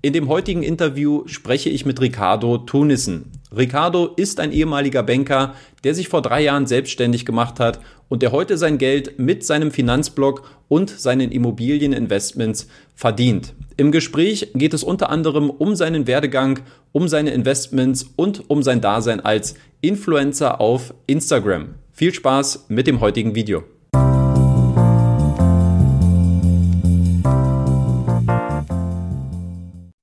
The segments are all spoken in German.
In dem heutigen Interview spreche ich mit Ricardo Tunissen. Ricardo ist ein ehemaliger Banker, der sich vor drei Jahren selbstständig gemacht hat und der heute sein Geld mit seinem Finanzblock und seinen Immobilieninvestments verdient. Im Gespräch geht es unter anderem um seinen Werdegang, um seine Investments und um sein Dasein als Influencer auf Instagram. Viel Spaß mit dem heutigen Video.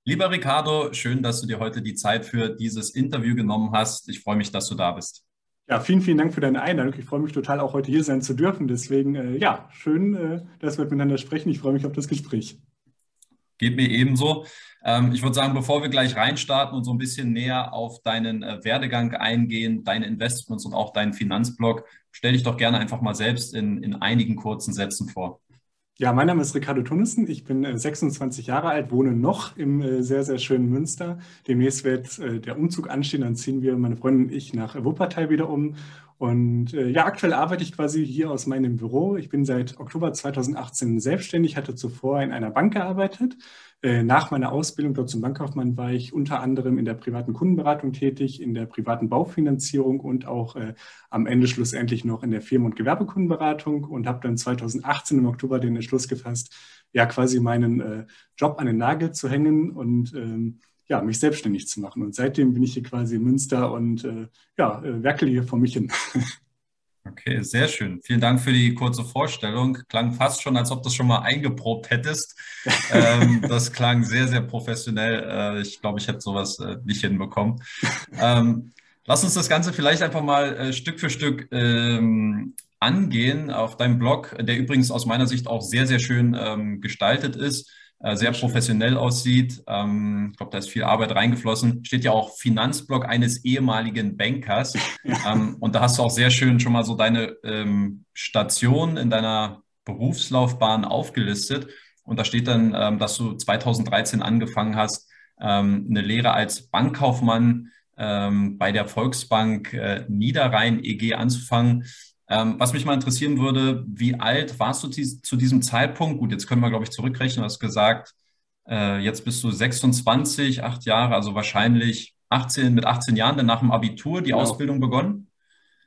Lieber Ricardo, schön, dass du dir heute die Zeit für dieses Interview genommen hast. Ich freue mich, dass du da bist. Ja, vielen, vielen Dank für deine Einladung. Ich freue mich total, auch heute hier sein zu dürfen. Deswegen, äh, ja, schön, äh, dass wir miteinander sprechen. Ich freue mich auf das Gespräch. Geht mir ebenso. Ähm, ich würde sagen, bevor wir gleich reinstarten und so ein bisschen näher auf deinen äh, Werdegang eingehen, deine Investments und auch deinen Finanzblock, stell dich doch gerne einfach mal selbst in, in einigen kurzen Sätzen vor. Ja, mein Name ist Ricardo Tunnissen. Ich bin 26 äh, Jahre alt, wohne noch im äh, sehr, sehr schönen Münster. Demnächst wird äh, der Umzug anstehen. Dann ziehen wir, meine Freundin und ich, nach Wuppertal wieder um. Und ja, aktuell arbeite ich quasi hier aus meinem Büro. Ich bin seit Oktober 2018 selbstständig, hatte zuvor in einer Bank gearbeitet, äh, nach meiner Ausbildung dort zum Bankkaufmann war ich unter anderem in der privaten Kundenberatung tätig, in der privaten Baufinanzierung und auch äh, am Ende schlussendlich noch in der Firmen- und Gewerbekundenberatung und habe dann 2018 im Oktober den Entschluss gefasst, ja quasi meinen äh, Job an den Nagel zu hängen und ähm, ja, mich selbstständig zu machen. Und seitdem bin ich hier quasi in Münster und äh, ja, äh, werkel hier vor mich hin. Okay, sehr schön. Vielen Dank für die kurze Vorstellung. Klang fast schon, als ob du das schon mal eingeprobt hättest. ähm, das klang sehr, sehr professionell. Äh, ich glaube, ich hätte sowas äh, nicht hinbekommen. Ähm, lass uns das Ganze vielleicht einfach mal äh, Stück für Stück ähm, angehen auf deinem Blog, der übrigens aus meiner Sicht auch sehr, sehr schön ähm, gestaltet ist sehr professionell aussieht. Ähm, ich glaube, da ist viel Arbeit reingeflossen. Steht ja auch Finanzblock eines ehemaligen Bankers. Ähm, und da hast du auch sehr schön schon mal so deine ähm, Station in deiner Berufslaufbahn aufgelistet. Und da steht dann, ähm, dass du 2013 angefangen hast, ähm, eine Lehre als Bankkaufmann ähm, bei der Volksbank äh, Niederrhein EG anzufangen. Ähm, was mich mal interessieren würde, wie alt warst du zu diesem Zeitpunkt? Gut, jetzt können wir, glaube ich, zurückrechnen. Du hast gesagt, äh, jetzt bist du 26, acht Jahre, also wahrscheinlich 18, mit 18 Jahren dann nach dem Abitur die genau. Ausbildung begonnen?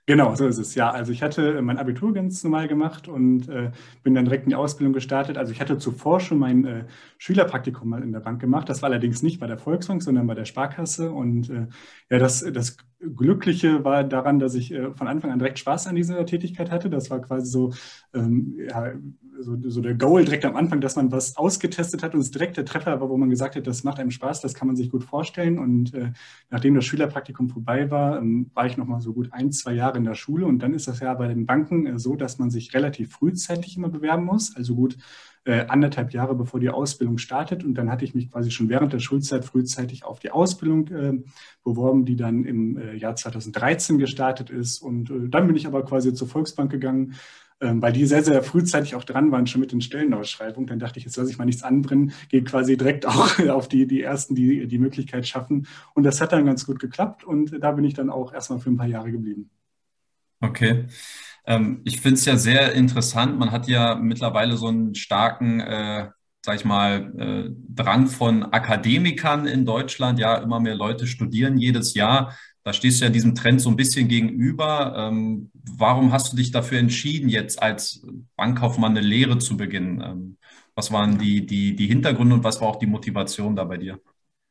Genau, so ist es. Ja, also ich hatte mein Abitur ganz normal gemacht und äh, bin dann direkt in die Ausbildung gestartet. Also ich hatte zuvor schon mein äh, Schülerpraktikum mal in der Bank gemacht. Das war allerdings nicht bei der Volksbank, sondern bei der Sparkasse. Und äh, ja, das, das Glückliche war daran, dass ich äh, von Anfang an direkt Spaß an dieser Tätigkeit hatte. Das war quasi so, ähm, ja, so, so, der Goal direkt am Anfang, dass man was ausgetestet hat und es direkt der Treffer war, wo man gesagt hat, das macht einem Spaß, das kann man sich gut vorstellen. Und äh, nachdem das Schülerpraktikum vorbei war, ähm, war ich noch mal so gut ein, zwei Jahre in der Schule. Und dann ist das ja bei den Banken äh, so, dass man sich relativ frühzeitig immer bewerben muss, also gut äh, anderthalb Jahre bevor die Ausbildung startet. Und dann hatte ich mich quasi schon während der Schulzeit frühzeitig auf die Ausbildung äh, beworben, die dann im äh, Jahr 2013 gestartet ist. Und äh, dann bin ich aber quasi zur Volksbank gegangen ähm, weil die sehr, sehr frühzeitig auch dran waren, schon mit den Stellenausschreibungen. Dann dachte ich, jetzt lasse ich mal nichts anbrennen, gehe quasi direkt auch auf die, die Ersten, die die Möglichkeit schaffen. Und das hat dann ganz gut geklappt und da bin ich dann auch erstmal für ein paar Jahre geblieben. Okay. Ähm, ich finde es ja sehr interessant. Man hat ja mittlerweile so einen starken, äh, sag ich mal, äh, Drang von Akademikern in Deutschland. Ja, immer mehr Leute studieren jedes Jahr. Da stehst du ja diesem Trend so ein bisschen gegenüber. Ähm, warum hast du dich dafür entschieden, jetzt als Bankkaufmann eine Lehre zu beginnen? Ähm, was waren die, die, die Hintergründe und was war auch die Motivation da bei dir?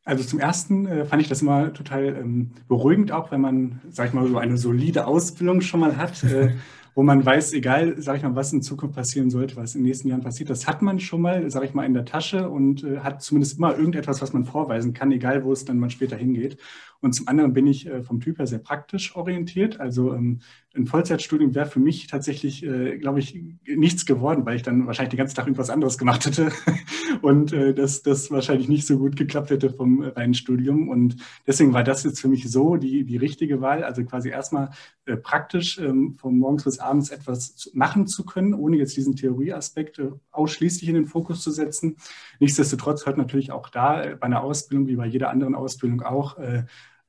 Also zum ersten äh, fand ich das immer total ähm, beruhigend, auch wenn man, sag ich mal, so eine solide Ausbildung schon mal hat. Äh, wo man weiß, egal, sage ich mal, was in Zukunft passieren sollte, was in den nächsten Jahren passiert, das hat man schon mal, sage ich mal, in der Tasche und äh, hat zumindest immer irgendetwas, was man vorweisen kann, egal wo es dann mal später hingeht. Und zum anderen bin ich äh, vom Typ her sehr praktisch orientiert. Also ähm, ein Vollzeitstudium wäre für mich tatsächlich, äh, glaube ich, nichts geworden, weil ich dann wahrscheinlich den ganzen Tag irgendwas anderes gemacht hätte und äh, das, das wahrscheinlich nicht so gut geklappt hätte vom reinen Studium. Und deswegen war das jetzt für mich so die, die richtige Wahl. Also quasi erstmal praktisch ähm, von morgens bis abends etwas machen zu können, ohne jetzt diesen Theorieaspekt ausschließlich in den Fokus zu setzen. Nichtsdestotrotz hört natürlich auch da bei einer Ausbildung wie bei jeder anderen Ausbildung auch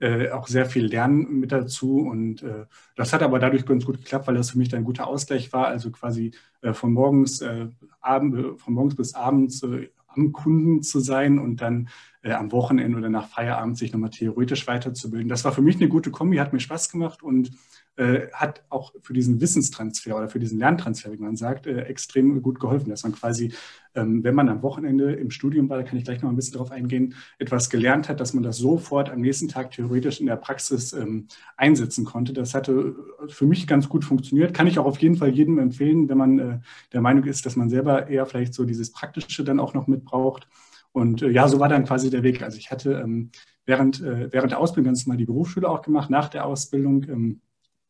äh, äh, auch sehr viel Lernen mit dazu. Und äh, das hat aber dadurch ganz gut geklappt, weil das für mich dann ein guter Ausgleich war. Also quasi äh, von morgens, äh, Abend, von morgens bis abends äh, am Kunden zu sein und dann äh, am Wochenende oder nach Feierabend sich nochmal theoretisch weiterzubilden. Das war für mich eine gute Kombi, hat mir Spaß gemacht und äh, hat auch für diesen Wissenstransfer oder für diesen Lerntransfer, wie man sagt, äh, extrem gut geholfen, dass man quasi, ähm, wenn man am Wochenende im Studium war, da kann ich gleich noch ein bisschen darauf eingehen, etwas gelernt hat, dass man das sofort am nächsten Tag theoretisch in der Praxis ähm, einsetzen konnte. Das hatte für mich ganz gut funktioniert. Kann ich auch auf jeden Fall jedem empfehlen, wenn man äh, der Meinung ist, dass man selber eher vielleicht so dieses Praktische dann auch noch mitbraucht. Und äh, ja, so war dann quasi der Weg. Also ich hatte ähm, während, äh, während der Ausbildung ganz mal die Berufsschule auch gemacht, nach der Ausbildung ähm,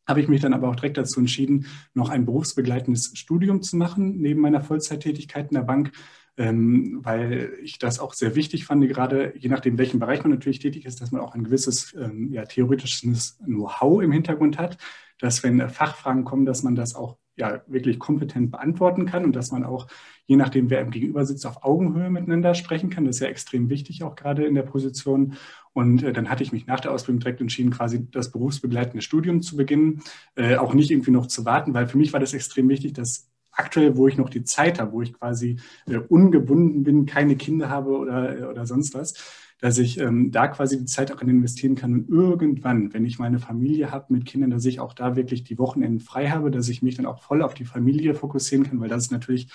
habe ich mich dann aber auch direkt dazu entschieden, noch ein berufsbegleitendes Studium zu machen, neben meiner Vollzeittätigkeit in der Bank, ähm, weil ich das auch sehr wichtig fand, gerade je nachdem, welchen Bereich man natürlich tätig ist, dass man auch ein gewisses ähm, ja, theoretisches Know-how im Hintergrund hat, dass wenn Fachfragen kommen, dass man das auch ja, wirklich kompetent beantworten kann und dass man auch, je nachdem, wer im Gegenüber sitzt, auf Augenhöhe miteinander sprechen kann. Das ist ja extrem wichtig, auch gerade in der Position. Und äh, dann hatte ich mich nach der Ausbildung direkt entschieden, quasi das berufsbegleitende Studium zu beginnen, äh, auch nicht irgendwie noch zu warten, weil für mich war das extrem wichtig, dass aktuell, wo ich noch die Zeit habe, wo ich quasi äh, ungebunden bin, keine Kinder habe oder, oder sonst was, dass ich ähm, da quasi die Zeit auch investieren kann. Und irgendwann, wenn ich meine Familie habe mit Kindern, dass ich auch da wirklich die Wochenenden frei habe, dass ich mich dann auch voll auf die Familie fokussieren kann, weil das ist natürlich äh,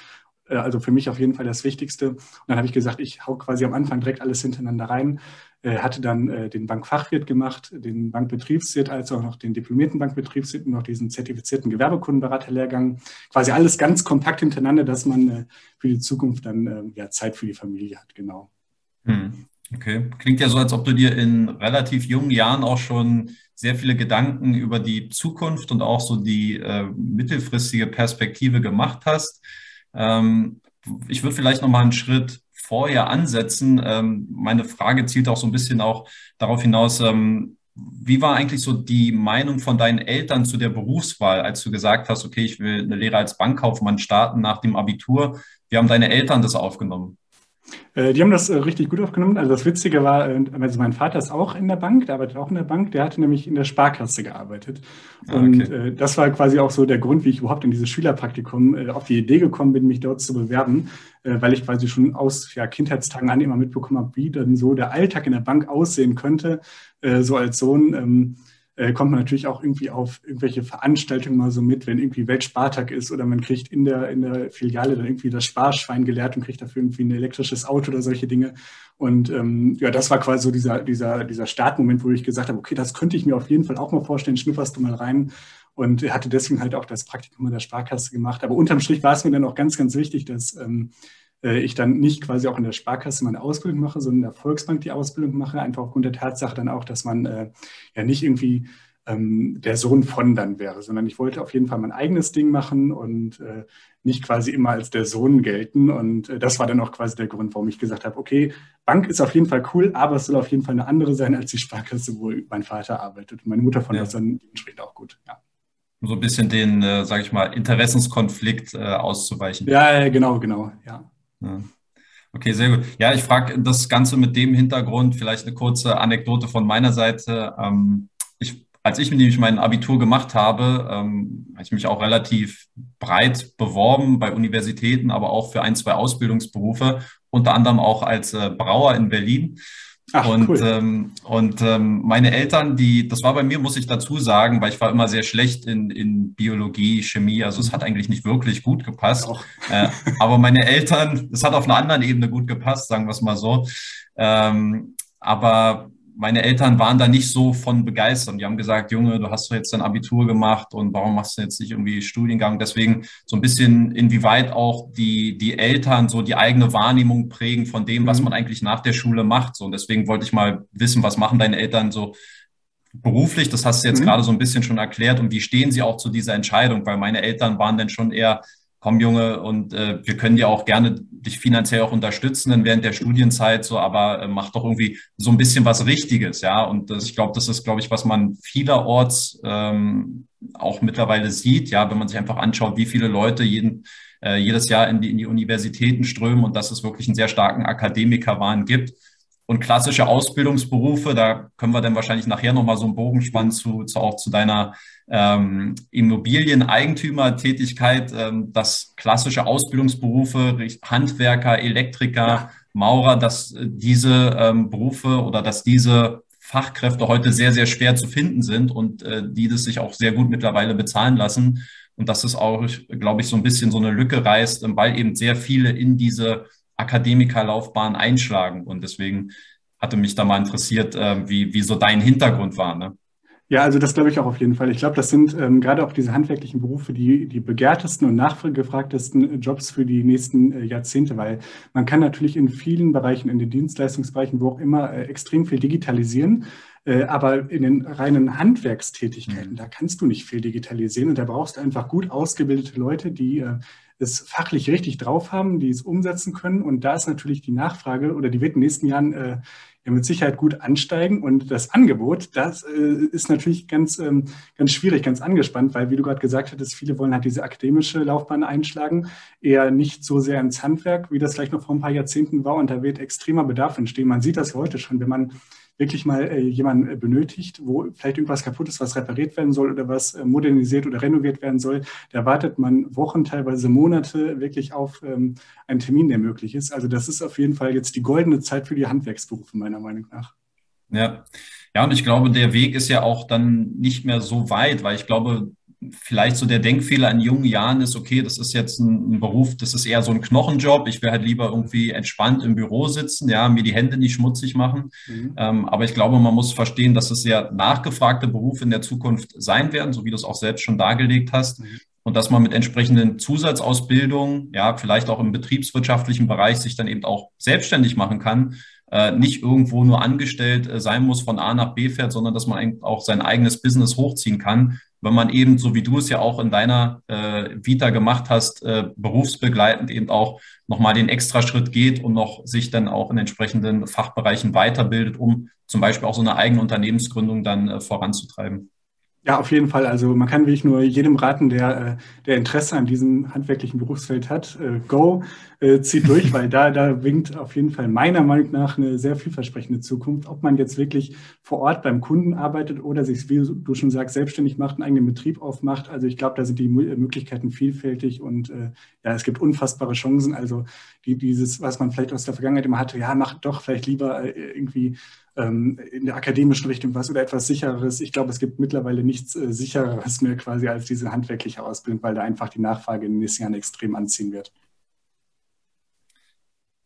also für mich auf jeden Fall das Wichtigste. Und dann habe ich gesagt, ich hau quasi am Anfang direkt alles hintereinander rein, äh, hatte dann äh, den Bankfachwirt gemacht, den Bankbetriebswirt, als auch noch den diplomierten Bankbetriebswirt und noch diesen zertifizierten Gewerbekundenberaterlehrgang. Quasi alles ganz kompakt hintereinander, dass man äh, für die Zukunft dann äh, ja, Zeit für die Familie hat, genau. Hm. Okay, klingt ja so, als ob du dir in relativ jungen Jahren auch schon sehr viele Gedanken über die Zukunft und auch so die äh, mittelfristige Perspektive gemacht hast. Ähm, ich würde vielleicht noch mal einen Schritt vorher ansetzen. Ähm, meine Frage zielt auch so ein bisschen auch darauf hinaus, ähm, wie war eigentlich so die Meinung von deinen Eltern zu der Berufswahl, als du gesagt hast, okay, ich will eine Lehre als Bankkaufmann starten nach dem Abitur? Wie haben deine Eltern das aufgenommen? Äh, die haben das äh, richtig gut aufgenommen. Also das Witzige war, äh, also mein Vater ist auch in der Bank, der arbeitet auch in der Bank, der hatte nämlich in der Sparkasse gearbeitet. Ah, Und okay. das war quasi auch so der Grund, wie ich überhaupt in dieses Schülerpraktikum auf die Idee gekommen bin, mich dort zu bewerben, weil ich quasi schon aus ja, Kindheitstagen an immer mitbekommen habe, wie dann so der Alltag in der Bank aussehen könnte, so als Sohn ähm, äh, kommt man natürlich auch irgendwie auf irgendwelche Veranstaltungen mal so mit, wenn irgendwie Weltspartag ist oder man kriegt in der, in der Filiale dann irgendwie das Sparschwein gelehrt und kriegt dafür irgendwie ein elektrisches Auto oder solche Dinge. Und ähm, ja, das war quasi so dieser, dieser, dieser Startmoment, wo ich gesagt habe, okay, das könnte ich mir auf jeden Fall auch mal vorstellen, schnupperst du mal rein. Und hatte deswegen halt auch das Praktikum in der Sparkasse gemacht. Aber unterm Strich war es mir dann auch ganz, ganz wichtig, dass ähm, äh, ich dann nicht quasi auch in der Sparkasse meine Ausbildung mache, sondern in der Volksbank die Ausbildung mache, einfach aufgrund der Tatsache dann auch, dass man äh, ja nicht irgendwie ähm, der Sohn von dann wäre, sondern ich wollte auf jeden Fall mein eigenes Ding machen und äh, nicht quasi immer als der Sohn gelten. Und äh, das war dann auch quasi der Grund, warum ich gesagt habe, okay, Bank ist auf jeden Fall cool, aber es soll auf jeden Fall eine andere sein als die Sparkasse, wo mein Vater arbeitet. Und meine Mutter fand ja. das dann dementsprechend auch gut, ja um so ein bisschen den, äh, sage ich mal, Interessenskonflikt äh, auszuweichen. Ja, genau, genau, ja. Ja. Okay, sehr gut. Ja, ich frage das Ganze mit dem Hintergrund, vielleicht eine kurze Anekdote von meiner Seite. Ähm, ich, als ich nämlich mein Abitur gemacht habe, ähm, habe ich mich auch relativ breit beworben bei Universitäten, aber auch für ein, zwei Ausbildungsberufe, unter anderem auch als äh, Brauer in Berlin. Ach, und cool. ähm, und ähm, meine Eltern, die, das war bei mir, muss ich dazu sagen, weil ich war immer sehr schlecht in, in Biologie, Chemie, also es hat eigentlich nicht wirklich gut gepasst. Äh, aber meine Eltern, es hat auf einer anderen Ebene gut gepasst, sagen wir es mal so. Ähm, aber meine Eltern waren da nicht so von begeistert. Die haben gesagt, Junge, du hast doch jetzt dein Abitur gemacht und warum machst du jetzt nicht irgendwie Studiengang? Deswegen so ein bisschen, inwieweit auch die, die Eltern so die eigene Wahrnehmung prägen von dem, was mhm. man eigentlich nach der Schule macht. So, und deswegen wollte ich mal wissen, was machen deine Eltern so beruflich? Das hast du jetzt mhm. gerade so ein bisschen schon erklärt. Und wie stehen sie auch zu dieser Entscheidung? Weil meine Eltern waren dann schon eher komm Junge, und äh, wir können dir auch gerne dich finanziell auch unterstützen während der Studienzeit, so, aber äh, mach doch irgendwie so ein bisschen was Richtiges, ja. Und das, ich glaube, das ist, glaube ich, was man vielerorts ähm, auch mittlerweile sieht, ja, wenn man sich einfach anschaut, wie viele Leute jeden, äh, jedes Jahr in die, in die Universitäten strömen und dass es wirklich einen sehr starken Akademikerwahn gibt. Und klassische Ausbildungsberufe, da können wir dann wahrscheinlich nachher nochmal so einen Bogen spannen zu, zu auch zu deiner ähm, Immobilieneigentümertätigkeit, ähm, dass klassische Ausbildungsberufe, Handwerker, Elektriker, ja. Maurer, dass diese ähm, Berufe oder dass diese Fachkräfte heute sehr, sehr schwer zu finden sind und äh, die das sich auch sehr gut mittlerweile bezahlen lassen. Und dass es auch, glaube ich, so ein bisschen so eine Lücke reißt, weil eben sehr viele in diese Akademikerlaufbahn einschlagen. Und deswegen hatte mich da mal interessiert, äh, wie, wie so dein Hintergrund war. Ne? Ja, also das glaube ich auch auf jeden Fall. Ich glaube, das sind ähm, gerade auch diese handwerklichen Berufe die, die begehrtesten und nachgefragtesten Jobs für die nächsten äh, Jahrzehnte, weil man kann natürlich in vielen Bereichen, in den Dienstleistungsbereichen, wo auch immer, äh, extrem viel digitalisieren. Äh, aber in den reinen Handwerkstätigkeiten, mhm. da kannst du nicht viel digitalisieren und da brauchst du einfach gut ausgebildete Leute, die äh, es fachlich richtig drauf haben, die es umsetzen können. Und da ist natürlich die Nachfrage oder die wird in den nächsten Jahren äh, ja mit Sicherheit gut ansteigen. Und das Angebot, das äh, ist natürlich ganz, ähm, ganz schwierig, ganz angespannt, weil, wie du gerade gesagt hattest, viele wollen halt diese akademische Laufbahn einschlagen, eher nicht so sehr ins Handwerk, wie das vielleicht noch vor ein paar Jahrzehnten war. Und da wird extremer Bedarf entstehen. Man sieht das heute schon, wenn man wirklich mal äh, jemanden äh, benötigt, wo vielleicht irgendwas kaputt ist, was repariert werden soll oder was äh, modernisiert oder renoviert werden soll, da wartet man Wochen, teilweise Monate wirklich auf ähm, einen Termin, der möglich ist. Also das ist auf jeden Fall jetzt die goldene Zeit für die Handwerksberufe, meiner Meinung nach. Ja. Ja, und ich glaube, der Weg ist ja auch dann nicht mehr so weit, weil ich glaube, vielleicht so der Denkfehler in jungen Jahren ist, okay, das ist jetzt ein, ein, Beruf, das ist eher so ein Knochenjob. Ich will halt lieber irgendwie entspannt im Büro sitzen, ja, mir die Hände nicht schmutzig machen. Mhm. Ähm, aber ich glaube, man muss verstehen, dass es sehr nachgefragte Berufe in der Zukunft sein werden, so wie du es auch selbst schon dargelegt hast. Mhm. Und dass man mit entsprechenden Zusatzausbildungen, ja, vielleicht auch im betriebswirtschaftlichen Bereich sich dann eben auch selbstständig machen kann, äh, nicht irgendwo nur angestellt äh, sein muss, von A nach B fährt, sondern dass man auch sein eigenes Business hochziehen kann wenn man eben, so wie du es ja auch in deiner äh, Vita gemacht hast, äh, berufsbegleitend eben auch nochmal den Extraschritt geht und noch sich dann auch in entsprechenden Fachbereichen weiterbildet, um zum Beispiel auch so eine eigene Unternehmensgründung dann äh, voranzutreiben. Ja, auf jeden Fall. Also man kann wirklich nur jedem raten, der, äh, der Interesse an diesem handwerklichen Berufsfeld hat, äh, go, äh, zieht durch, weil da, da winkt auf jeden Fall meiner Meinung nach eine sehr vielversprechende Zukunft. Ob man jetzt wirklich vor Ort beim Kunden arbeitet oder sich, wie du schon sagst, selbstständig macht, einen eigenen Betrieb aufmacht. Also ich glaube, da sind die Möglichkeiten vielfältig und ja, es gibt unfassbare Chancen. Also die, dieses, was man vielleicht aus der Vergangenheit immer hatte, ja, macht doch vielleicht lieber irgendwie ähm, in der akademischen Richtung was oder etwas sichereres. Ich glaube, es gibt mittlerweile nichts äh, sichereres mehr quasi als diese handwerkliche Ausbildung, weil da einfach die Nachfrage in den nächsten Jahren extrem anziehen wird.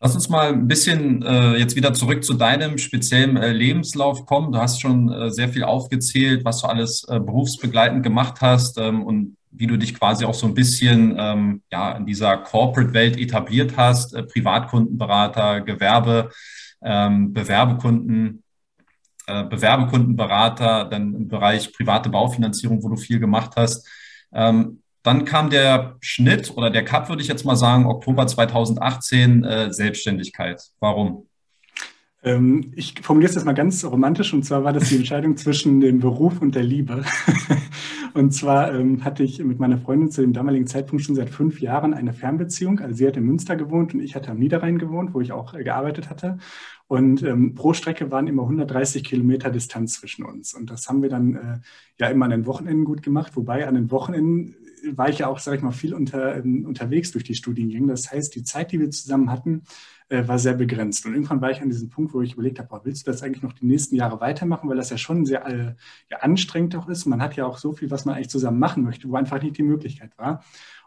Lass uns mal ein bisschen äh, jetzt wieder zurück zu deinem speziellen äh, Lebenslauf kommen. Du hast schon äh, sehr viel aufgezählt, was du alles äh, berufsbegleitend gemacht hast ähm, und wie du dich quasi auch so ein bisschen ähm, ja, in dieser Corporate-Welt etabliert hast, äh, Privatkundenberater, Gewerbe, ähm, Bewerbekunden, äh, Bewerbekundenberater, dann im Bereich private Baufinanzierung, wo du viel gemacht hast. Ähm, dann kam der Schnitt oder der Cut, würde ich jetzt mal sagen, Oktober 2018, äh, Selbstständigkeit. Warum? Ähm, ich formuliere es jetzt mal ganz romantisch und zwar war das die Entscheidung zwischen dem Beruf und der Liebe. und zwar ähm, hatte ich mit meiner Freundin zu dem damaligen Zeitpunkt schon seit fünf Jahren eine Fernbeziehung. Also sie hat in Münster gewohnt und ich hatte am Niederrhein gewohnt, wo ich auch äh, gearbeitet hatte. Und ähm, pro Strecke waren immer 130 Kilometer Distanz zwischen uns. Und das haben wir dann äh, ja immer an den Wochenenden gut gemacht, wobei an den Wochenenden war ich ja auch, sage ich mal, viel unter, ähm, unterwegs durch die Studiengänge. Das heißt, die Zeit, die wir zusammen hatten, äh, war sehr begrenzt. Und irgendwann war ich an diesem Punkt, wo ich überlegt habe, willst du das eigentlich noch die nächsten Jahre weitermachen, weil das ja schon sehr äh, ja, anstrengend auch ist. Man hat ja auch so viel, was man eigentlich zusammen machen möchte, wo einfach nicht die Möglichkeit war.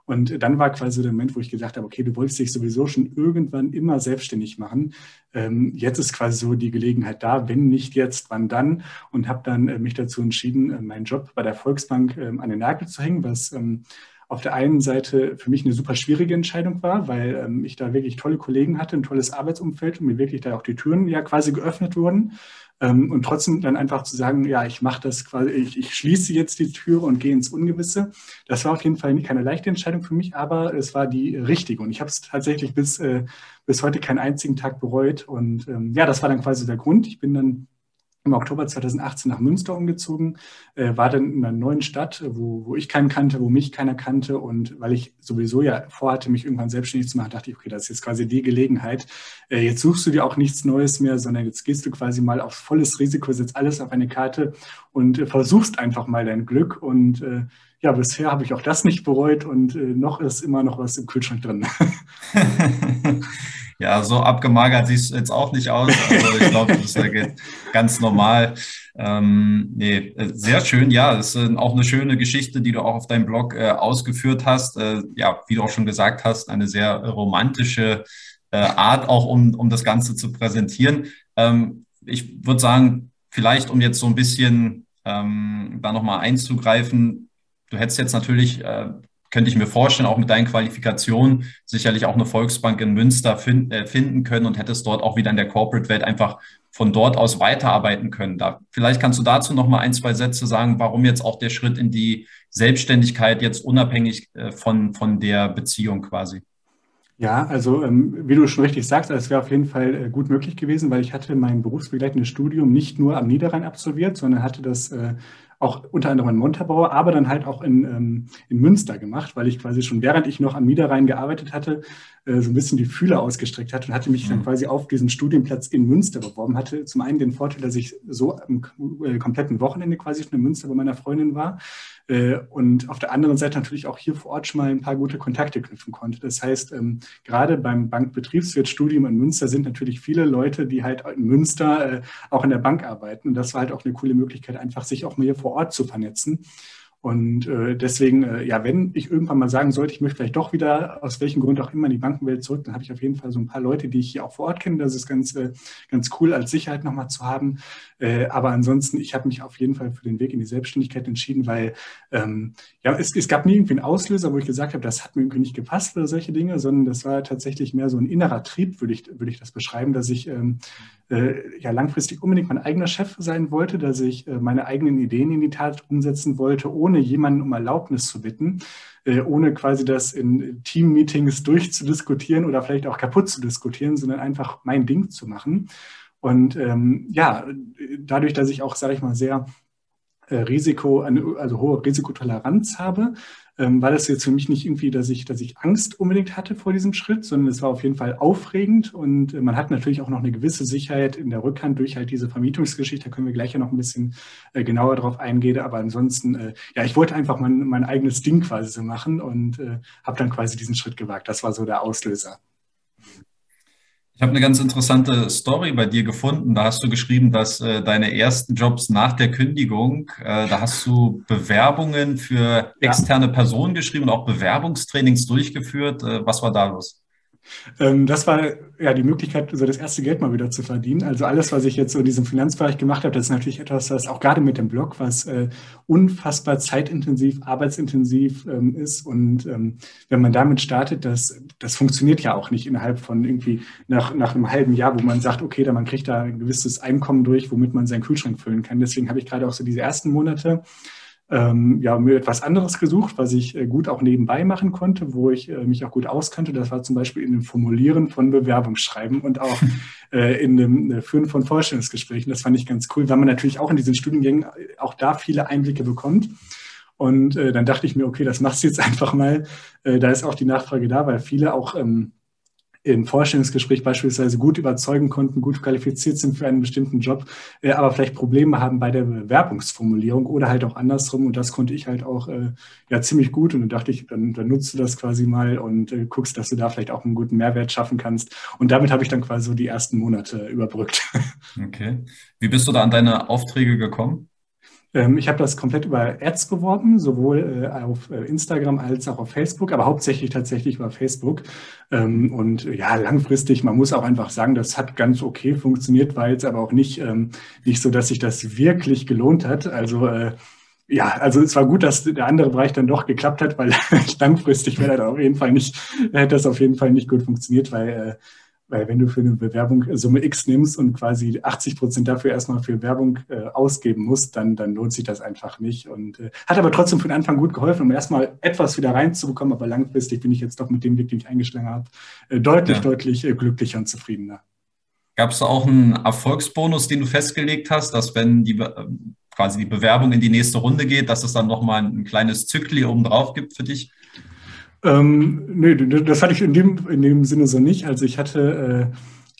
Und dann war quasi der Moment, wo ich gesagt habe, okay, du wolltest dich sowieso schon irgendwann immer selbstständig machen. Ähm, jetzt ist quasi so die Gelegenheit da, wenn nicht jetzt, wann dann? Und habe dann äh, mich dazu entschieden, äh, meinen Job bei der Volksbank ähm, an den Nagel zu hängen, was ähm, auf der einen Seite für mich eine super schwierige Entscheidung war, weil ähm, ich da wirklich tolle Kollegen hatte, ein tolles Arbeitsumfeld und mir wirklich da auch die Türen ja quasi geöffnet wurden. Ähm, und trotzdem dann einfach zu sagen, ja, ich mache das quasi, ich, ich, schließe jetzt die Türe und gehe ins Ungewisse. Das war auf jeden Fall keine leichte Entscheidung für mich, aber es war die richtige. Und ich habe es tatsächlich bis, äh, bis heute keinen einzigen Tag bereut. Und ähm, ja, das war dann quasi der Grund. Ich bin dann im Oktober 2018 nach Münster umgezogen, äh, war dann in einer neuen Stadt, wo, wo ich keinen kannte, wo mich keiner kannte. Und weil ich sowieso ja vorhatte, mich irgendwann selbstständig zu machen, dachte ich, okay, das ist jetzt quasi die Gelegenheit. Äh, jetzt suchst du dir auch nichts Neues mehr, sondern jetzt gehst du quasi mal auf volles Risiko, setzt alles auf eine Karte und äh, versuchst einfach mal dein Glück. Und äh, ja, bisher habe ich auch das nicht bereut und äh, noch ist immer noch was im Kühlschrank drin. Ja, so abgemagert siehst du jetzt auch nicht aus. Also ich glaube, das ist ganz normal. Ähm, nee, äh, sehr schön. Ja, das ist auch eine schöne Geschichte, die du auch auf deinem Blog äh, ausgeführt hast. Äh, ja, wie du auch schon gesagt hast, eine sehr romantische äh, Art, auch um, um das Ganze zu präsentieren. Ähm, ich würde sagen, vielleicht um jetzt so ein bisschen ähm, da nochmal einzugreifen, du hättest jetzt natürlich äh, könnte ich mir vorstellen, auch mit deinen Qualifikationen sicherlich auch eine Volksbank in Münster find, äh, finden können und hättest dort auch wieder in der Corporate-Welt einfach von dort aus weiterarbeiten können. Da, vielleicht kannst du dazu noch mal ein, zwei Sätze sagen, warum jetzt auch der Schritt in die Selbstständigkeit jetzt unabhängig äh, von, von der Beziehung quasi. Ja, also ähm, wie du schon richtig sagst, es wäre auf jeden Fall äh, gut möglich gewesen, weil ich hatte mein berufsbegleitendes Studium nicht nur am Niederrhein absolviert, sondern hatte das äh, auch unter anderem in Montabaur, aber dann halt auch in, ähm, in Münster gemacht, weil ich quasi schon während ich noch am Niederrhein gearbeitet hatte, so ein bisschen die Fühler ausgestreckt hatte und hatte mich mhm. dann quasi auf diesen Studienplatz in Münster beworben. Hatte zum einen den Vorteil, dass ich so am äh, kompletten Wochenende quasi schon in Münster bei meiner Freundin war äh, und auf der anderen Seite natürlich auch hier vor Ort schon mal ein paar gute Kontakte knüpfen konnte. Das heißt, ähm, gerade beim Bankbetriebswirtstudium in Münster sind natürlich viele Leute, die halt in Münster äh, auch in der Bank arbeiten. Und das war halt auch eine coole Möglichkeit, einfach sich auch mal hier vor Ort zu vernetzen. Und äh, deswegen, äh, ja, wenn ich irgendwann mal sagen sollte, ich möchte vielleicht doch wieder, aus welchem Grund auch immer, in die Bankenwelt zurück, dann habe ich auf jeden Fall so ein paar Leute, die ich hier auch vor Ort kenne. Das ist ganz, äh, ganz cool als Sicherheit nochmal zu haben. Äh, aber ansonsten, ich habe mich auf jeden Fall für den Weg in die Selbstständigkeit entschieden, weil ähm, ja, es, es gab nie irgendwie einen Auslöser, wo ich gesagt habe, das hat mir irgendwie nicht gepasst oder solche Dinge, sondern das war tatsächlich mehr so ein innerer Trieb, würde ich, würde ich das beschreiben, dass ich ähm, äh, ja langfristig unbedingt mein eigener Chef sein wollte, dass ich äh, meine eigenen Ideen in die Tat umsetzen wollte, ohne jemanden um Erlaubnis zu bitten, äh, ohne quasi das in Team-Meetings durchzudiskutieren oder vielleicht auch kaputt zu diskutieren, sondern einfach mein Ding zu machen. Und ähm, ja, dadurch, dass ich auch, sage ich mal, sehr äh, Risiko, also hohe Risikotoleranz habe, ähm, war das jetzt für mich nicht irgendwie, dass ich, dass ich Angst unbedingt hatte vor diesem Schritt, sondern es war auf jeden Fall aufregend und äh, man hat natürlich auch noch eine gewisse Sicherheit in der Rückhand durch halt diese Vermietungsgeschichte. Da können wir gleich ja noch ein bisschen äh, genauer drauf eingehen. Aber ansonsten, äh, ja, ich wollte einfach mein, mein eigenes Ding quasi so machen und äh, habe dann quasi diesen Schritt gewagt. Das war so der Auslöser. Ich habe eine ganz interessante Story bei dir gefunden. Da hast du geschrieben, dass äh, deine ersten Jobs nach der Kündigung, äh, da hast du Bewerbungen für externe. Personen geschrieben und auch Bewerbungstrainings durchgeführt. Äh, was war da los? Ähm, das war ja die Möglichkeit, so das erste Geld mal wieder zu verdienen. Also alles, was ich jetzt so in diesem Finanzbereich gemacht habe, das ist natürlich etwas, was auch gerade mit dem Blog, was äh, unfassbar zeitintensiv, arbeitsintensiv ähm, ist. Und ähm, wenn man damit startet, das, das funktioniert ja auch nicht innerhalb von irgendwie nach, nach einem halben Jahr, wo man sagt, okay, da man kriegt da ein gewisses Einkommen durch, womit man seinen Kühlschrank füllen kann. Deswegen habe ich gerade auch so diese ersten Monate ähm, ja, mir etwas anderes gesucht, was ich äh, gut auch nebenbei machen konnte, wo ich äh, mich auch gut auskannte. Das war zum Beispiel in dem Formulieren von Bewerbungsschreiben und auch äh, in dem äh, Führen von Vorstellungsgesprächen. Das fand ich ganz cool, weil man natürlich auch in diesen Studiengängen äh, auch da viele Einblicke bekommt. Und äh, dann dachte ich mir, okay, das machst du jetzt einfach mal. da ist auch die Nachfrage da, weil viele auch ähm, im Vorstellungsgespräch beispielsweise gut überzeugen konnten, gut qualifiziert sind für einen bestimmten Job, äh, aber vielleicht Probleme haben bei der Bewerbungsformulierung oder halt auch andersrum. Und das konnte ich halt auch äh, ja ziemlich gut. Und dann dachte ich, dann, dann nutzt du das quasi mal und äh, guckst, dass du da vielleicht auch einen guten Mehrwert schaffen kannst. Und damit habe ich dann quasi so die ersten Monate überbrückt. Okay. Wie bist du da an deine Aufträge gekommen? Ähm, ich habe das komplett über Ads beworben, sowohl äh, auf äh, Instagram als auch auf Facebook, aber hauptsächlich tatsächlich über Facebook. Ähm, und ja, langfristig, man muss auch einfach sagen, das hat ganz okay funktioniert, war jetzt aber auch nicht, ähm, nicht so, dass sich das wirklich gelohnt hat. Also äh, ja, also es war gut, dass der andere Bereich dann doch geklappt hat, weil langfristig wäre das auf jeden Fall nicht, hätte das auf jeden Fall nicht gut funktioniert, weil weil wenn du für eine Bewerbung Summe X nimmst und quasi 80 Prozent dafür erstmal für Werbung äh, ausgeben musst, dann, dann lohnt sich das einfach nicht. Und äh, hat aber trotzdem für den Anfang gut geholfen, um erstmal etwas wieder reinzubekommen. Aber langfristig bin ich jetzt doch mit dem Weg, den ich eingeschlagen habe, äh, deutlich, ja. deutlich äh, glücklicher und zufriedener. Gab es auch einen Erfolgsbonus, den du festgelegt hast, dass wenn die äh, quasi die Bewerbung in die nächste Runde geht, dass es dann nochmal ein kleines Zückli obendrauf gibt für dich? Ähm, nee, das hatte ich in dem, in dem Sinne so nicht. Also ich hatte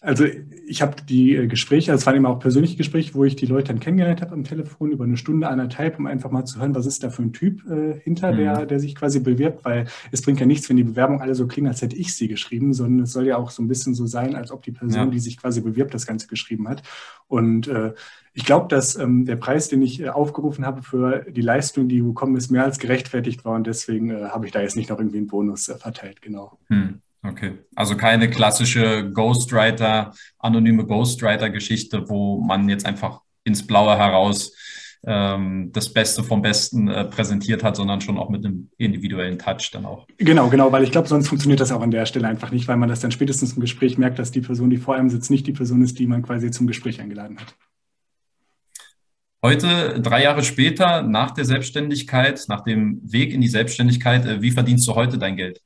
Also ich habe die äh, Gespräche, es waren immer auch persönliche Gespräche, wo ich die Leute dann kennengelernt habe am Telefon über eine Stunde, anderthalb, um einfach mal zu hören, was ist da für ein Typ äh, hinter, mhm. der, der sich quasi bewirbt, weil es bringt ja nichts, wenn die Bewerbung alle so klingen, als hätte ich sie geschrieben, sondern es soll ja auch so ein bisschen so sein, als ob die Person, ja. die sich quasi bewirbt, das Ganze geschrieben hat. Und äh, ich glaube, dass ähm, der Preis, den ich äh, aufgerufen habe für die Leistung, die gekommen ist, mehr als gerechtfertigt war und deswegen äh, habe ich da jetzt nicht noch irgendwie einen Bonus äh, verteilt, genau. Mhm. Okay, also keine klassische Ghostwriter, anonyme Ghostwriter-Geschichte, wo man jetzt einfach ins Blaue heraus ähm, das Beste vom Besten äh, präsentiert hat, sondern schon auch mit einem individuellen Touch dann auch. Genau, genau, weil ich glaube, sonst funktioniert das auch an der Stelle einfach nicht, weil man das dann spätestens im Gespräch merkt, dass die Person, die vor einem sitzt, nicht die Person ist, die man quasi zum Gespräch eingeladen hat. Heute, drei Jahre später, nach der Selbstständigkeit, nach dem Weg in die Selbstständigkeit, äh, wie verdienst du heute dein Geld?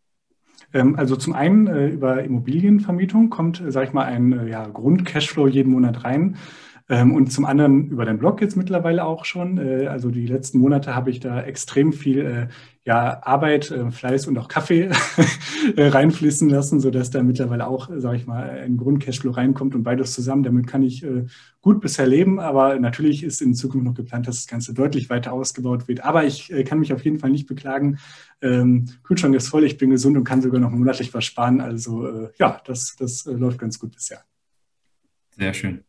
Ähm, also zum einen äh, über Immobilienvermietung kommt, äh, sage ich mal, ein äh, ja, Grund-Cashflow jeden Monat rein. Ähm, und zum anderen über den Blog jetzt mittlerweile auch schon. Also die letzten Monate habe ich da extrem viel ja, Arbeit, äh, Fleiß und auch Kaffee reinfließen lassen, sodass da mittlerweile auch, sage ich mal, ein Grundcashflow reinkommt und beides zusammen. Damit kann ich gut bisher leben, aber natürlich ist in Zukunft noch geplant, dass das Ganze deutlich weiter ausgebaut wird. Aber ich kann mich auf jeden Fall nicht beklagen. Ähm, Kühlschrank ist voll, ich bin gesund und kann sogar noch monatlich was sparen. Also ja, das, das läuft ganz gut bisher. Sehr schön.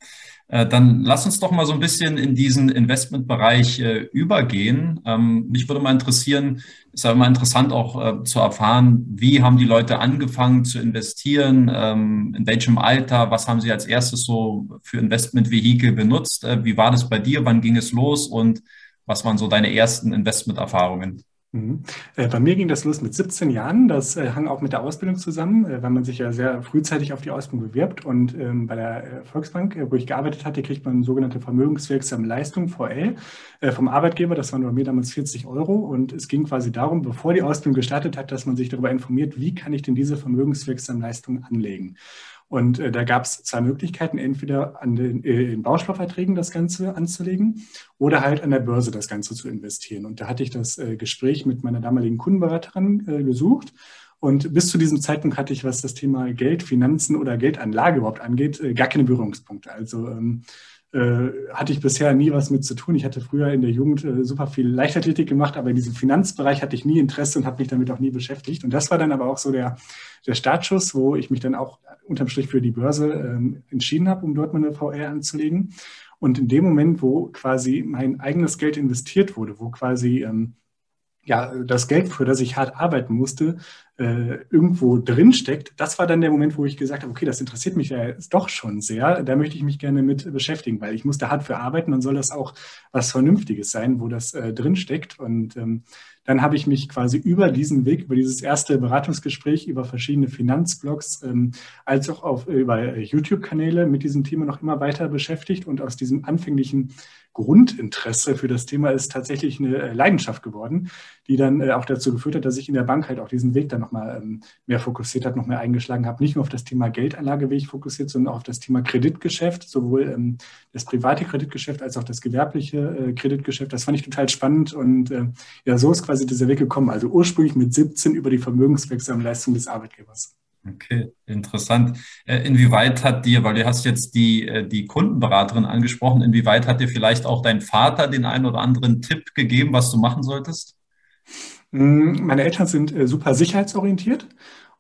Äh, dann lass uns doch mal so ein bisschen in diesen Investmentbereich äh, übergehen. Ähm, mich würde mal interessieren, ist ja immer interessant auch äh, zu erfahren, wie haben die Leute angefangen zu investieren, ähm, in welchem Alter, was haben sie als erstes so für Investmentvehikel benutzt, wie war das bei dir, wann ging es los und was waren so deine ersten Investmenterfahrungen? Mhm. Äh, bei mir ging das los mit 17 Jahren. Das äh, hang auch mit der Ausbildung zusammen, äh, weil man sich ja sehr frühzeitig auf die Ausbildung bewirbt. Und ähm, bei der Volksbank, wo ich gearbeitet hatte, kriegt man sogenannte vermögenswirksame Leistung, VL, vom Arbeitgeber. Das waren bei mir damals 40 Euro. Und es ging quasi darum, bevor die Ausbildung gestartet hat, dass man sich darüber informiert, wie kann ich denn diese vermögenswirksame Leistung anlegen. Und äh, da gab es zwei Möglichkeiten, entweder an den, äh, in Bausparverträgen das Ganze anzulegen oder halt an der Börse das Ganze zu investieren. Und da hatte ich das äh, Gespräch mit meiner damaligen Kundenberaterin äh, gesucht. Und bis zu diesem Zeitpunkt hatte ich, was das Thema Geld, Finanzen oder Geldanlage überhaupt angeht, äh, gar keine Berührungspunkte. Also ähm, äh, hatte ich bisher nie was mit zu tun. Ich hatte früher in der Jugend äh, super viel Leichtathletik gemacht, aber in diesem Finanzbereich hatte ich nie Interesse und habe mich damit auch nie beschäftigt. Und das war dann aber auch so der, der Startschuss, wo ich mich dann auch unterm Strich für die Börse ähm, entschieden habe, um dort meine VR anzulegen. Und in dem Moment, wo quasi mein eigenes Geld investiert wurde, wo quasi ähm, ja, das Geld, für das ich hart arbeiten musste, äh, irgendwo drin steckt, das war dann der Moment, wo ich gesagt habe, okay, das interessiert mich ja doch schon sehr, da möchte ich mich gerne mit beschäftigen, weil ich musste hart für arbeiten, dann soll das auch was Vernünftiges sein, wo das äh, drin. Und ähm, dann habe ich mich quasi über diesen Weg, über dieses erste Beratungsgespräch, über verschiedene Finanzblogs, ähm, als auch auf, über YouTube-Kanäle mit diesem Thema noch immer weiter beschäftigt und aus diesem anfänglichen Grundinteresse für das Thema ist tatsächlich eine äh, Leidenschaft geworden, die dann äh, auch dazu geführt hat, dass ich in der Bank halt auch diesen Weg dann nochmal ähm, mehr fokussiert habe, noch mehr eingeschlagen habe. Nicht nur auf das Thema Geldanlage wie ich fokussiert, sondern auch auf das Thema Kreditgeschäft, sowohl ähm, das private Kreditgeschäft als auch das gewerbliche äh, Kreditgeschäft. Das fand ich total spannend und ja, so ist quasi dieser Weg gekommen. Also ursprünglich mit 17 über die vermögenswirksame Leistung des Arbeitgebers. Okay, interessant. Äh, inwieweit hat dir, weil du hast jetzt die, äh, die Kundenberaterin angesprochen, inwieweit hat dir vielleicht auch dein Vater den einen oder anderen Tipp gegeben, was du machen solltest? Mm, meine Eltern sind äh, super sicherheitsorientiert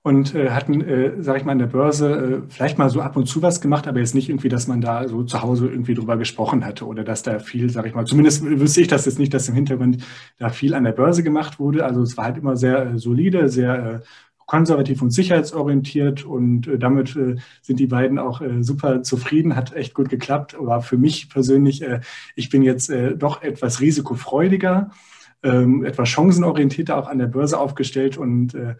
und hatten, sage ich mal, an der Börse vielleicht mal so ab und zu was gemacht, aber jetzt nicht irgendwie, dass man da so zu Hause irgendwie drüber gesprochen hatte oder dass da viel, sage ich mal, zumindest wüsste ich das jetzt nicht, dass im Hintergrund da viel an der Börse gemacht wurde. Also es war halt immer sehr solide, sehr konservativ und sicherheitsorientiert und äh, damit äh, sind die beiden auch äh, super zufrieden, hat echt gut geklappt. Aber für mich persönlich, äh, ich bin jetzt äh, doch etwas risikofreudiger, ähm, etwas chancenorientierter auch an der Börse aufgestellt und äh,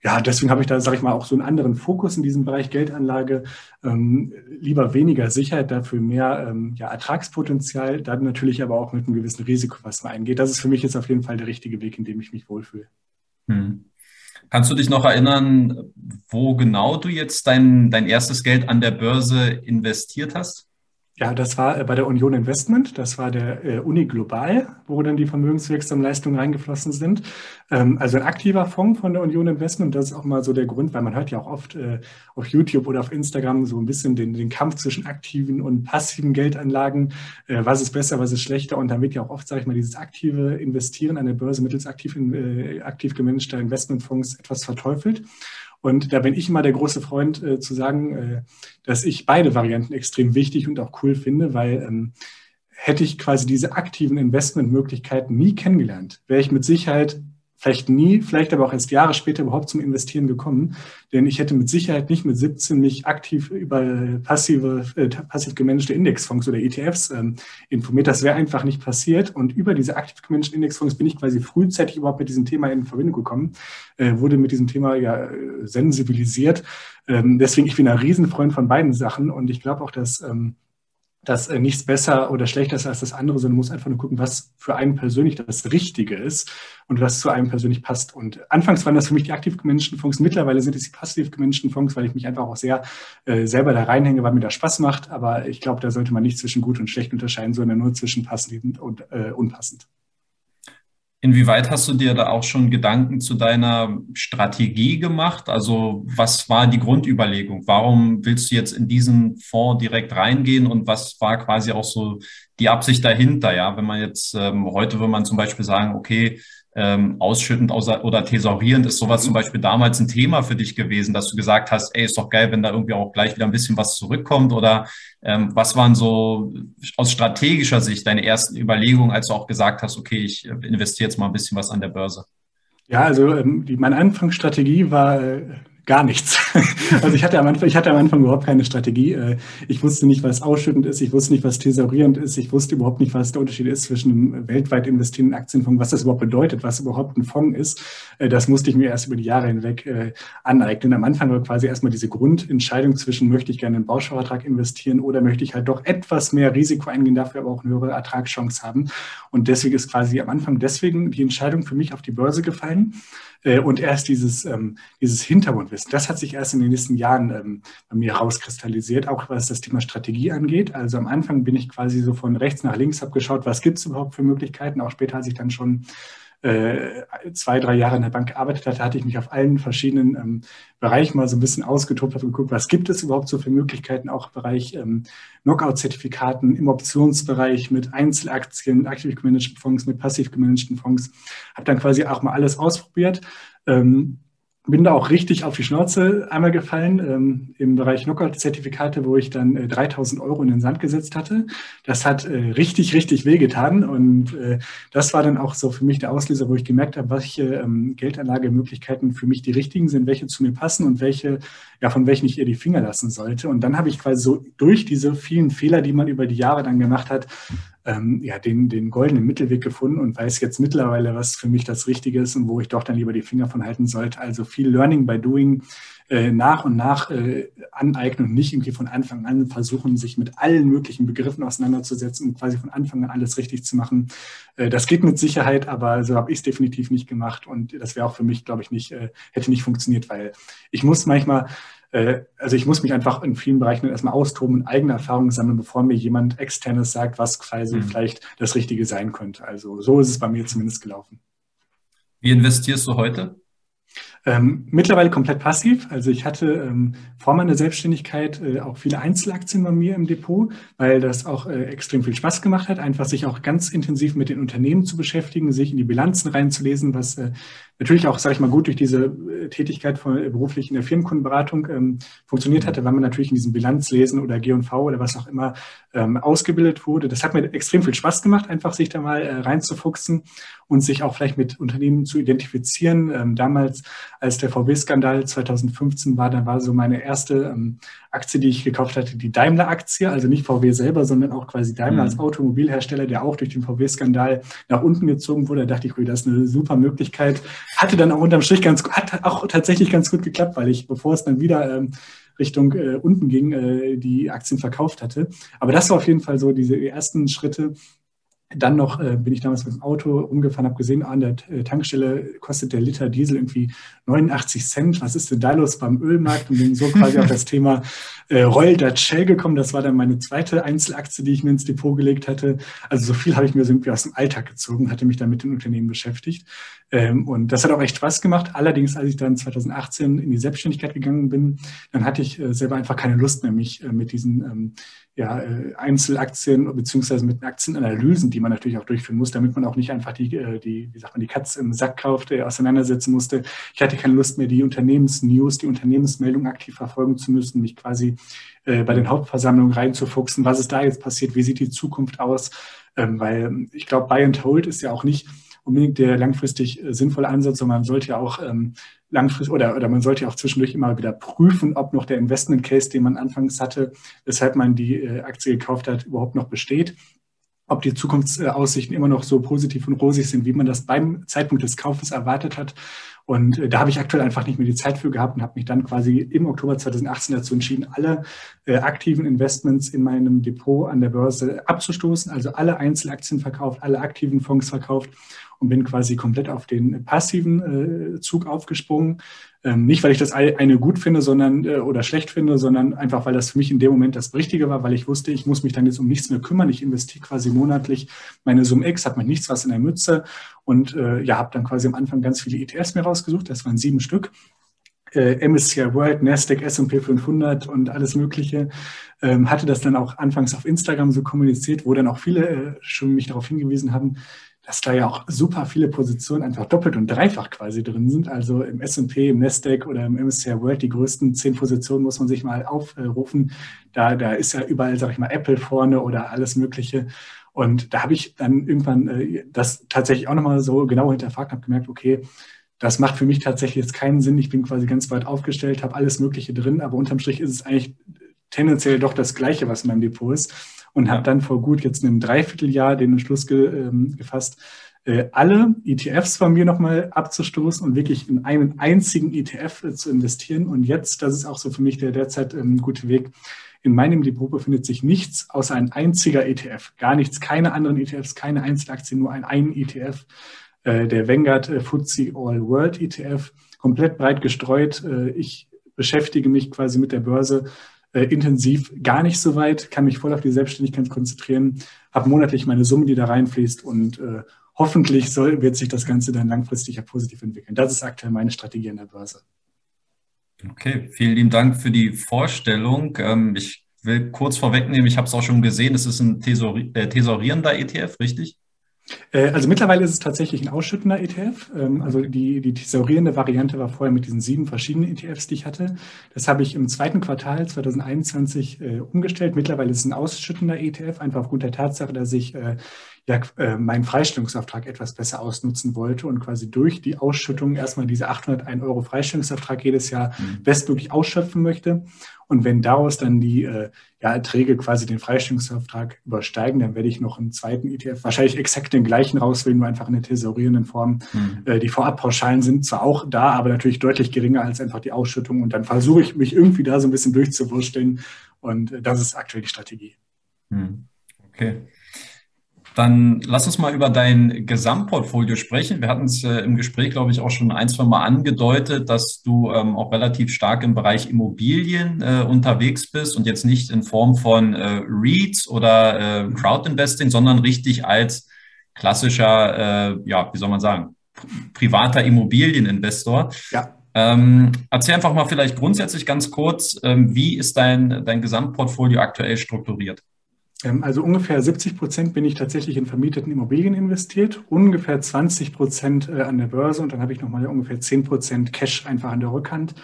ja, deswegen habe ich da, sage ich mal, auch so einen anderen Fokus in diesem Bereich Geldanlage. Ähm, lieber weniger Sicherheit, dafür mehr ähm, ja, Ertragspotenzial, dann natürlich aber auch mit einem gewissen Risiko, was man eingeht. Das ist für mich jetzt auf jeden Fall der richtige Weg, in dem ich mich wohlfühle. Hm. Kannst du dich noch erinnern, wo genau du jetzt dein, dein erstes Geld an der Börse investiert hast? Ja, das war äh, bei der Union Investment, das war der äh, Uni Global, wo dann die vermögenswirksamen Leistungen reingeflossen sind. Ähm, also ein aktiver Fonds von der Union Investment. Das ist auch mal so der Grund, weil man hört ja auch oft äh, auf YouTube oder auf Instagram so ein bisschen den, den Kampf zwischen aktiven und passiven Geldanlagen. Was ist besser, was ist schlechter? Und dann wird ja auch oft, sage ich mal, dieses aktive Investieren an der Börse mittels aktiv, aktiv gemanagter Investmentfonds etwas verteufelt. Und da bin ich immer der große Freund äh, zu sagen, äh, dass ich beide Varianten extrem wichtig und auch cool finde, weil ähm, hätte ich quasi diese aktiven Investmentmöglichkeiten nie kennengelernt, wäre ich mit Sicherheit vielleicht nie, vielleicht aber auch erst Jahre später überhaupt zum Investieren gekommen. Denn ich hätte mit Sicherheit nicht mit 17 mich aktiv über passive, äh, passiv gemanagte Indexfonds oder ETFs ähm, informiert. Das wäre einfach nicht passiert. Und über diese aktiv gemanagten Indexfonds bin ich quasi frühzeitig überhaupt mit diesem Thema in Verbindung gekommen, äh, wurde mit diesem Thema ja sensibilisiert. Ähm, deswegen, ich bin ein Riesenfreund von beiden Sachen und ich glaube auch, dass ähm, dass äh, nichts besser oder schlechter ist als das andere, sondern muss einfach nur gucken, was für einen persönlich das Richtige ist und was zu einem persönlich passt. Und anfangs waren das für mich die aktiv gemanagten Fonds, mittlerweile sind es die passiv gemanagten Fonds, weil ich mich einfach auch sehr äh, selber da reinhänge, weil mir das Spaß macht. Aber ich glaube, da sollte man nicht zwischen gut und schlecht unterscheiden, sondern nur zwischen passend und äh, unpassend. Inwieweit hast du dir da auch schon Gedanken zu deiner Strategie gemacht? Also was war die Grundüberlegung? Warum willst du jetzt in diesen Fonds direkt reingehen und was war quasi auch so die Absicht dahinter? Ja, wenn man jetzt ähm, heute würde man zum Beispiel sagen, okay, ähm, ausschüttend oder thesaurierend ist sowas zum. Beispiel damals ein Thema für dich gewesen, dass du gesagt hast, ey, ist doch geil, wenn da irgendwie auch gleich wieder ein bisschen was zurückkommt oder ähm, was waren so aus strategischer Sicht deine ersten Überlegungen, als du auch gesagt hast, okay, ich investiere jetzt mal ein bisschen was an der Börse? Ja, also ähm, die, meine Anfangsstrategie war äh, gar nichts. Also ich hatte am Anfang, ich hatte am Anfang überhaupt keine Strategie. Äh, ich wusste nicht, was ausschüttend ist. Ich wusste nicht, was thesaurierend ist. Ich wusste überhaupt nicht, was der Unterschied ist zwischen einem weltweit investierenden Aktienfonds, was das überhaupt bedeutet, was überhaupt ein Fonds ist. Äh, das musste ich mir erst über die Jahre hinweg äh, aneignen. Am Anfang war quasi erstmal diese Grundentscheidung zwischen, möchte ich gerne in einen Bausparvertrag investieren oder möchte ich halt doch etwas mehr Risiko eingehen, dafür aber auch eine höhere Ertragschance haben. Und deswegen ist quasi am Anfang deswegen die Entscheidung für mich auf die Börse gefallen. Und erst dieses, ähm, dieses Hintergrundwissen, das hat sich erst in den nächsten Jahren ähm, bei mir herauskristallisiert, auch was das Thema Strategie angeht. Also am Anfang bin ich quasi so von rechts nach links, habe geschaut, was gibt es überhaupt für Möglichkeiten. Auch später, als ich dann schon äh, zwei, drei Jahre in der Bank gearbeitet hatte, hatte ich mich auf allen verschiedenen ähm, Bereichen mal so ein bisschen ausgetobt, habe geguckt, was gibt es überhaupt so für Möglichkeiten, auch im Bereich ähm, Knockout-Zertifikaten, im Optionsbereich mit Einzelaktien, aktiv gemanagten Fonds, mit passiv gemanagten Fonds. Habe dann quasi auch mal alles ausprobiert. Ähm, bin da auch richtig auf die Schnauze einmal gefallen ähm, im Bereich Knockout-Zertifikate, wo ich dann äh, 3000 Euro in den Sand gesetzt hatte. Das hat äh, richtig, richtig wehgetan und äh, das war dann auch so für mich der Auslöser, wo ich gemerkt habe, welche ähm, Geldanlagemöglichkeiten für mich die richtigen sind, welche zu mir passen und welche, ja, von welchen ich eher die Finger lassen sollte. Und dann habe ich quasi so durch diese vielen Fehler, die man über die Jahre dann gemacht hat, ähm, ja, den, den goldenen Mittelweg gefunden und weiß jetzt mittlerweile, was für mich das Richtige ist und wo ich doch dann lieber die Finger von halten sollte. Also viel Learning by Doing äh, nach und nach äh, aneignen und nicht irgendwie von Anfang an versuchen, sich mit allen möglichen Begriffen auseinanderzusetzen und quasi von Anfang an alles richtig zu machen. Äh, das geht mit Sicherheit, aber so habe ich es definitiv nicht gemacht und das wäre auch für mich, glaube ich, nicht, äh, hätte nicht funktioniert, weil ich muss manchmal äh, also ich muss mich einfach in vielen Bereichen erstmal austoben und eigene Erfahrungen sammeln, bevor mir jemand externes sagt, was quasi mhm. vielleicht das Richtige sein könnte. Also so ist es bei mir zumindest gelaufen. Wie investierst du heute? Ähm, mittlerweile komplett passiv. Also ich hatte ähm, vor meiner Selbstständigkeit äh, auch viele Einzelaktien bei mir im Depot, weil das auch äh, extrem viel Spaß gemacht hat, einfach sich auch ganz intensiv mit den Unternehmen zu beschäftigen, sich in die Bilanzen reinzulesen, was äh, natürlich auch, sage ich mal, gut durch diese äh, Tätigkeit von, äh, beruflich in der Firmenkundenberatung ähm, funktioniert hatte, weil man natürlich in diesem Bilanzlesen oder G&V oder was auch immer ähm, ausgebildet wurde. Das hat mir extrem viel Spaß gemacht, einfach sich da mal äh, reinzufuchsen und sich auch vielleicht mit Unternehmen zu identifizieren. Ähm, damals, als der VW-Skandal 2015 war, da war so meine erste ähm, Aktie, die ich gekauft hatte, die Daimler-Aktie, also nicht VW selber, sondern auch quasi Daimler mhm. als Automobilhersteller, der auch durch den VW-Skandal nach unten gezogen wurde. Da dachte ich, das ist eine super Möglichkeit. Hatte dann auch unterm Strich ganz, hat auch tatsächlich ganz gut geklappt, weil ich, bevor es dann wieder ähm, Richtung äh, unten ging, äh, die Aktien verkauft hatte. Aber das war auf jeden Fall so diese ersten Schritte, Dann noch äh, bin ich damals mit dem Auto umgefahren, habe gesehen, an der äh, Tankstelle kostet der Liter Diesel irgendwie 89 Cent. Was ist denn da los beim Ölmarkt? Und bin so quasi auf das Thema äh, Royal Dutch Shell gekommen. Das war dann meine zweite Einzelaktie, die ich mir ins Depot gelegt hatte. Also so viel habe ich mir so irgendwie aus dem Alltag gezogen, hatte mich dann mit den Unternehmen beschäftigt. Ähm, und das hat auch echt Spaß gemacht. Allerdings, als ich dann 2018 in die Selbstständigkeit gegangen bin, dann hatte ich äh, selber einfach keine Lust mehr, mich äh, mit diesen ähm, ja, äh, Einzelaktien beziehungsweise mit Aktienanalysen, die man natürlich auch durchführen muss, damit man auch nicht einfach die, die wie sagt man, die Katze im Sack kauft, äh, auseinandersetzen musste. Ich hatte keine Lust mehr, die Unternehmensnews, die Unternehmensmeldung aktiv verfolgen zu müssen, mich quasi bei den Hauptversammlungen reinzufuchsen, was ist da jetzt passiert, wie sieht die Zukunft aus, ähm, weil ich glaube, Buy and Hold ist ja auch nicht unbedingt der langfristig sinnvolle Ansatz, sondern man sollte ja auch ähm, langfristig oder, oder man sollte auch zwischendurch immer wieder prüfen, ob noch der Investment Case, den man anfangs hatte, weshalb man die äh, Aktie gekauft hat, überhaupt noch besteht. Ob die Zukunftsaussichten immer noch so positiv und rosig sind, wie man das beim Zeitpunkt des Kaufes erwartet hat. Und äh, da habe ich aktuell einfach nicht mehr die Zeit für gehabt und habe mich dann quasi im Oktober 2018 dazu entschieden, alle äh, aktiven Investments in meinem Depot an der Börse abzustoßen, also alle Einzelaktien verkauft, alle aktiven Fonds verkauft und bin quasi komplett auf den passiven äh, Zug aufgesprungen. Ähm, nicht, weil ich das eine gut finde, sondern äh, oder schlecht finde, sondern einfach, weil das für mich in dem Moment das Richtige war, weil ich wusste, ich muss mich dann jetzt um nichts mehr kümmern. Ich investiere quasi monatlich meine Summe X, habe mir nichts was in der Mütze und äh, ja, habe dann quasi am Anfang ganz viele ETFs mir rausgesucht. Das waren sieben Stück. Äh, MSCI World, Nasdaq, S&P 500 und alles Mögliche. Ähm, hatte das dann auch anfangs auf Instagram so kommuniziert, wo dann auch viele äh, schon mich darauf hingewiesen haben, dass da ja auch super viele Positionen einfach doppelt und dreifach quasi drin sind. Also im S&P, im Nasdaq oder im MSCI World, die größten zehn Positionen muss man sich mal aufrufen. Da, da ist ja überall, sag ich mal, Apple vorne oder alles Mögliche. Und da habe ich dann irgendwann äh, das tatsächlich auch nochmal so genau hinterfragt und habe gemerkt, okay, das macht für mich tatsächlich jetzt keinen Sinn. Ich bin quasi ganz weit aufgestellt, habe alles Mögliche drin, aber unterm Strich ist es eigentlich tendenziell doch das Gleiche, was in meinem Depot ist und habe dann vor gut jetzt einem Dreivierteljahr den Entschluss ge, ähm, gefasst, äh, alle ETFs von mir nochmal abzustoßen und wirklich in einen einzigen ETF äh, zu investieren. Und jetzt, das ist auch so für mich der derzeit ähm, gute Weg, in meinem Depot befindet sich nichts außer ein einziger ETF. Gar nichts, keine anderen ETFs, keine Einzelaktien, nur ein, ein ETF. Äh, der Vanguard äh, FTSE All World ETF, komplett breit gestreut. Äh, ich beschäftige mich quasi mit der Börse äh, intensiv gar nicht so weit, kann mich voll auf die Selbstständigkeit konzentrieren, habe monatlich meine Summe, die da reinfließt und äh, hoffentlich soll, wird sich das Ganze dann langfristig ja positiv entwickeln. Das ist aktuell meine Strategie an der Börse. Okay, vielen lieben Dank für die Vorstellung. Ähm, ich will kurz vorwegnehmen, ich habe es auch schon gesehen, es ist ein äh, tesorierender ETF, richtig? Äh, also mittlerweile ist es tatsächlich ein ausschüttender ETF. Ähm, also die, die thesaurierende Variante war vorher mit diesen sieben verschiedenen ETFs, die ich hatte. Das habe ich im zweiten Quartal 2021 äh, umgestellt. Mittlerweile ist es ein ausschüttender ETF, einfach aufgrund der Tatsache, dass ich äh, ja, meinen Freistellungsauftrag etwas besser ausnutzen wollte und quasi durch die Ausschüttung erstmal diese 801 Euro Freistellungsauftrag jedes Jahr mhm. bestmöglich ausschöpfen möchte. Und wenn daraus dann die äh, ja, Erträge quasi den Freistellungsauftrag übersteigen, dann werde ich noch einen zweiten ETF, wahrscheinlich exakt den gleichen rauswählen, nur einfach in der tesorierenden Form. Mhm. Äh, die Vorabpauschalen sind zwar auch da, aber natürlich deutlich geringer als einfach die Ausschüttung. Und dann versuche ich mich irgendwie da so ein bisschen durchzuwursteln. Und äh, das ist aktuell die Strategie. Mhm. Okay. Dann lass uns mal über dein Gesamtportfolio sprechen. Wir hatten es äh, im Gespräch, glaube ich, auch schon ein, zwei Mal angedeutet, dass du ähm, auch relativ stark im Bereich Immobilien äh, unterwegs bist und jetzt nicht in Form von äh, REITs oder äh, Crowdinvesting, sondern richtig als klassischer, äh, ja, wie soll man sagen, privater Immobilieninvestor. Ja. Ähm, erzähl einfach mal vielleicht grundsätzlich ganz kurz, ähm, wie ist dein, dein Gesamtportfolio aktuell strukturiert? Ähm, also ungefähr 70 Prozent bin ich tatsächlich in vermieteten Immobilien investiert, ungefähr 20 Prozent äh, an der Börse und dann habe ich nochmal ungefähr 10 Prozent Cash einfach an der Rückhand.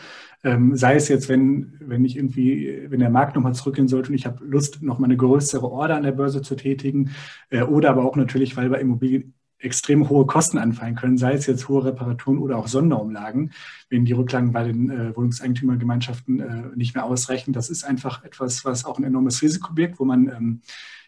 Ähm, sei es jetzt, wenn, wenn ich irgendwie, wenn der Markt nochmal zurückgehen sollte und ich habe Lust, nochmal eine größere Order an der Börse zu tätigen, äh, oder aber auch natürlich, weil bei Immobilien extrem hohe Kosten anfallen können, sei es jetzt hohe Reparaturen oder auch Sonderumlagen, wenn die Rücklagen bei den äh, Wohnungseigentümergemeinschaften äh, nicht mehr ausreichen. Das ist einfach etwas, was auch ein enormes Risiko birgt, wo man ähm,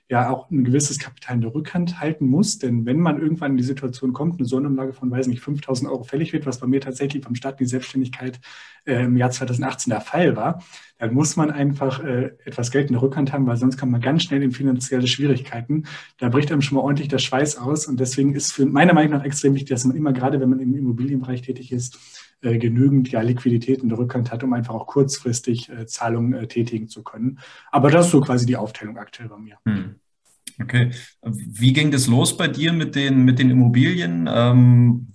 ja auch ein gewisses Kapital in der Rückhand halten muss. Denn wenn man irgendwann in die Situation kommt, eine Sonnenumlage von, weiß nicht, 5000 Euro fällig wird, was bei mir tatsächlich vom Start in die Selbstständigkeit äh, im Jahr 2018 der Fall war, dann muss man einfach äh, etwas Geld in der Rückhand haben, weil sonst kommt man ganz schnell in finanzielle Schwierigkeiten. Da bricht einem schon mal ordentlich der Schweiß aus. Und deswegen ist für meiner Meinung nach extrem wichtig, dass man immer, gerade wenn man im Immobilienbereich tätig ist, genügend ja, Liquidität in der Rückhand hat, um einfach auch kurzfristig äh, Zahlungen äh, tätigen zu können. Aber das ist so quasi die Aufteilung aktuell bei mir. Hm. Okay. Wie ging das los bei dir mit den, mit den Immobilien? Ähm,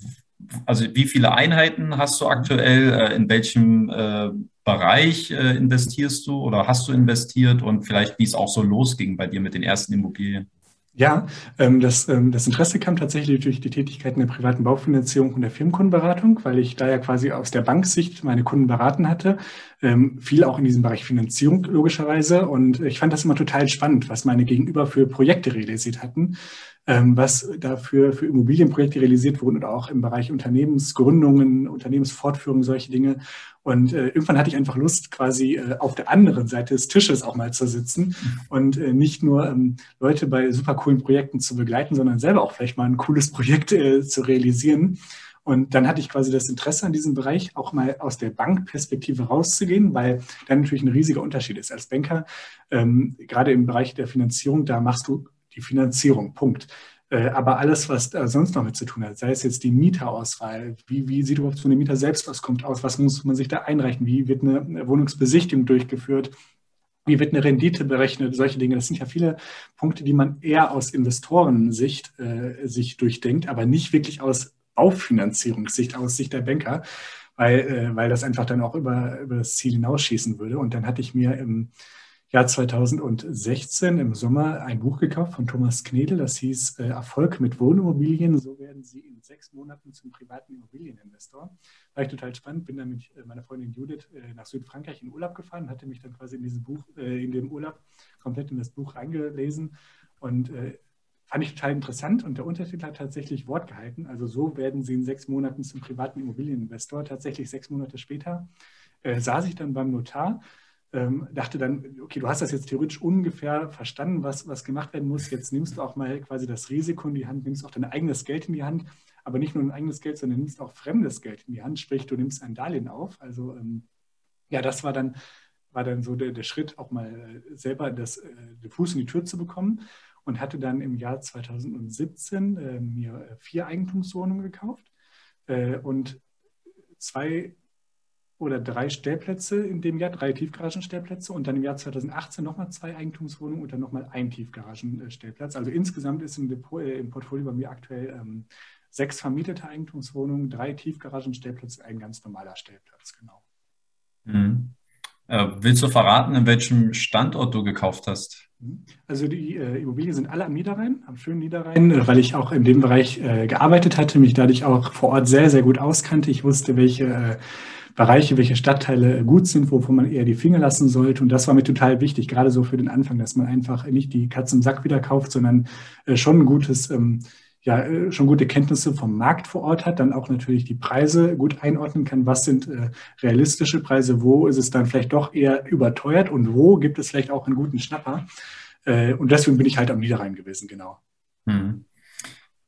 also wie viele Einheiten hast du aktuell? Äh, in welchem äh, Bereich äh, investierst du oder hast du investiert? Und vielleicht, wie es auch so losging bei dir mit den ersten Immobilien? Ja, ähm, das, ähm, das Interesse kam tatsächlich durch die Tätigkeiten der privaten Baufinanzierung und der Firmenkundenberatung, weil ich da ja quasi aus der Banksicht meine Kunden beraten hatte. Ähm, viel auch in diesem Bereich Finanzierung logischerweise. Und ich fand das immer total spannend, was meine Gegenüber für Projekte realisiert hatten. Ähm, was dafür für Immobilienprojekte realisiert wurden oder auch im Bereich Unternehmensgründungen, Unternehmensfortführung, solche Dinge. Und äh, irgendwann hatte ich einfach Lust, quasi äh, auf der anderen Seite des Tisches auch mal zu sitzen und äh, nicht nur ähm, Leute bei super coolen Projekten zu begleiten, sondern selber auch vielleicht mal ein cooles Projekt äh, zu realisieren. Und dann hatte ich quasi das Interesse an diesem Bereich, auch mal aus der Bankperspektive rauszugehen, weil dann natürlich ein riesiger Unterschied ist. Als Banker, ähm, gerade im Bereich der Finanzierung, da machst du die Finanzierung, Punkt. Äh, aber alles, was da sonst noch mit zu tun hat, sei es jetzt die Mieterauswahl, wie, wie sieht überhaupt so eine Mieter selbst was kommt aus, was muss man sich da einreichen, wie wird eine Wohnungsbesichtigung durchgeführt, wie wird eine Rendite berechnet, solche Dinge. Das sind ja viele Punkte, die man eher aus Investorensicht äh, sich durchdenkt, aber nicht wirklich aus Baufinanzierungssicht, aus Sicht der Banker, weil, äh, weil das einfach dann auch über, über das Ziel hinausschießen würde. Und dann hatte ich mir im Jahr 2016 im Sommer ein Buch gekauft von Thomas Knedel, das hieß äh, Erfolg mit Wohnimmobilien. So werden Sie in sechs Monaten zum privaten Immobilieninvestor. War ich total spannend, bin dann mit äh, meiner Freundin Judith äh, nach Südfrankreich in Urlaub gefahren, hatte mich dann quasi in diesem Buch, in dem Urlaub komplett in das Buch reingelesen und fand ich total interessant und der Untertitel hat tatsächlich Wort gehalten. Also so werden Sie in sechs Monaten zum privaten Immobilieninvestor. Tatsächlich sechs Monate später saß ich dann beim Notar ähm, dachte dann, okay, du hast das jetzt theoretisch ungefähr verstanden, was, was gemacht werden muss. Jetzt nimmst du auch mal quasi das Risiko in die Hand, nimmst auch dein eigenes Geld in die Hand, aber nicht nur dein eigenes Geld, sondern nimmst auch fremdes Geld in die Hand, sprich, du nimmst ein Darlehen auf. Also ähm, ja, das war dann, war dann so der, der Schritt, auch mal äh, selber das, äh, den Fuß in die Tür zu bekommen und hatte dann im Jahr 2017 äh, mir vier Eigentumswohnungen gekauft äh, und zwei oder drei Stellplätze in dem Jahr, drei Tiefgaragenstellplätze und dann im Jahr 2018 nochmal zwei Eigentumswohnungen und dann nochmal ein Tiefgaragenstellplatz. Also insgesamt ist im, Depot, äh, im Portfolio bei mir aktuell ähm, sechs vermietete Eigentumswohnungen, drei Tiefgaragenstellplätze, ein ganz normaler Stellplatz, genau. Mhm. Äh, willst du verraten, in welchem Standort du gekauft hast? Mhm. Also die äh, Immobilien sind alle am Niederrhein, am schönen Niederrhein, äh, weil ich auch in dem Bereich äh, gearbeitet hatte, mich dadurch auch vor Ort sehr, sehr gut auskannte. Ich wusste, welche äh, Bereiche, welche Stadtteile gut sind, wovon man eher die Finger lassen sollte. Und das war mir total wichtig, gerade so für den Anfang, dass man einfach nicht die Katze im Sack wieder kauft, sondern äh, schon ein gutes, ähm, ja, äh, schon gute Kenntnisse vom Markt vor Ort hat, dann auch natürlich die Preise gut einordnen kann. Was sind äh, realistische Preise? Wo ist es dann vielleicht doch eher überteuert und wo gibt es vielleicht auch einen guten Schnapper? und deswegen bin ich halt am Niederrhein gewesen, genau. Hm.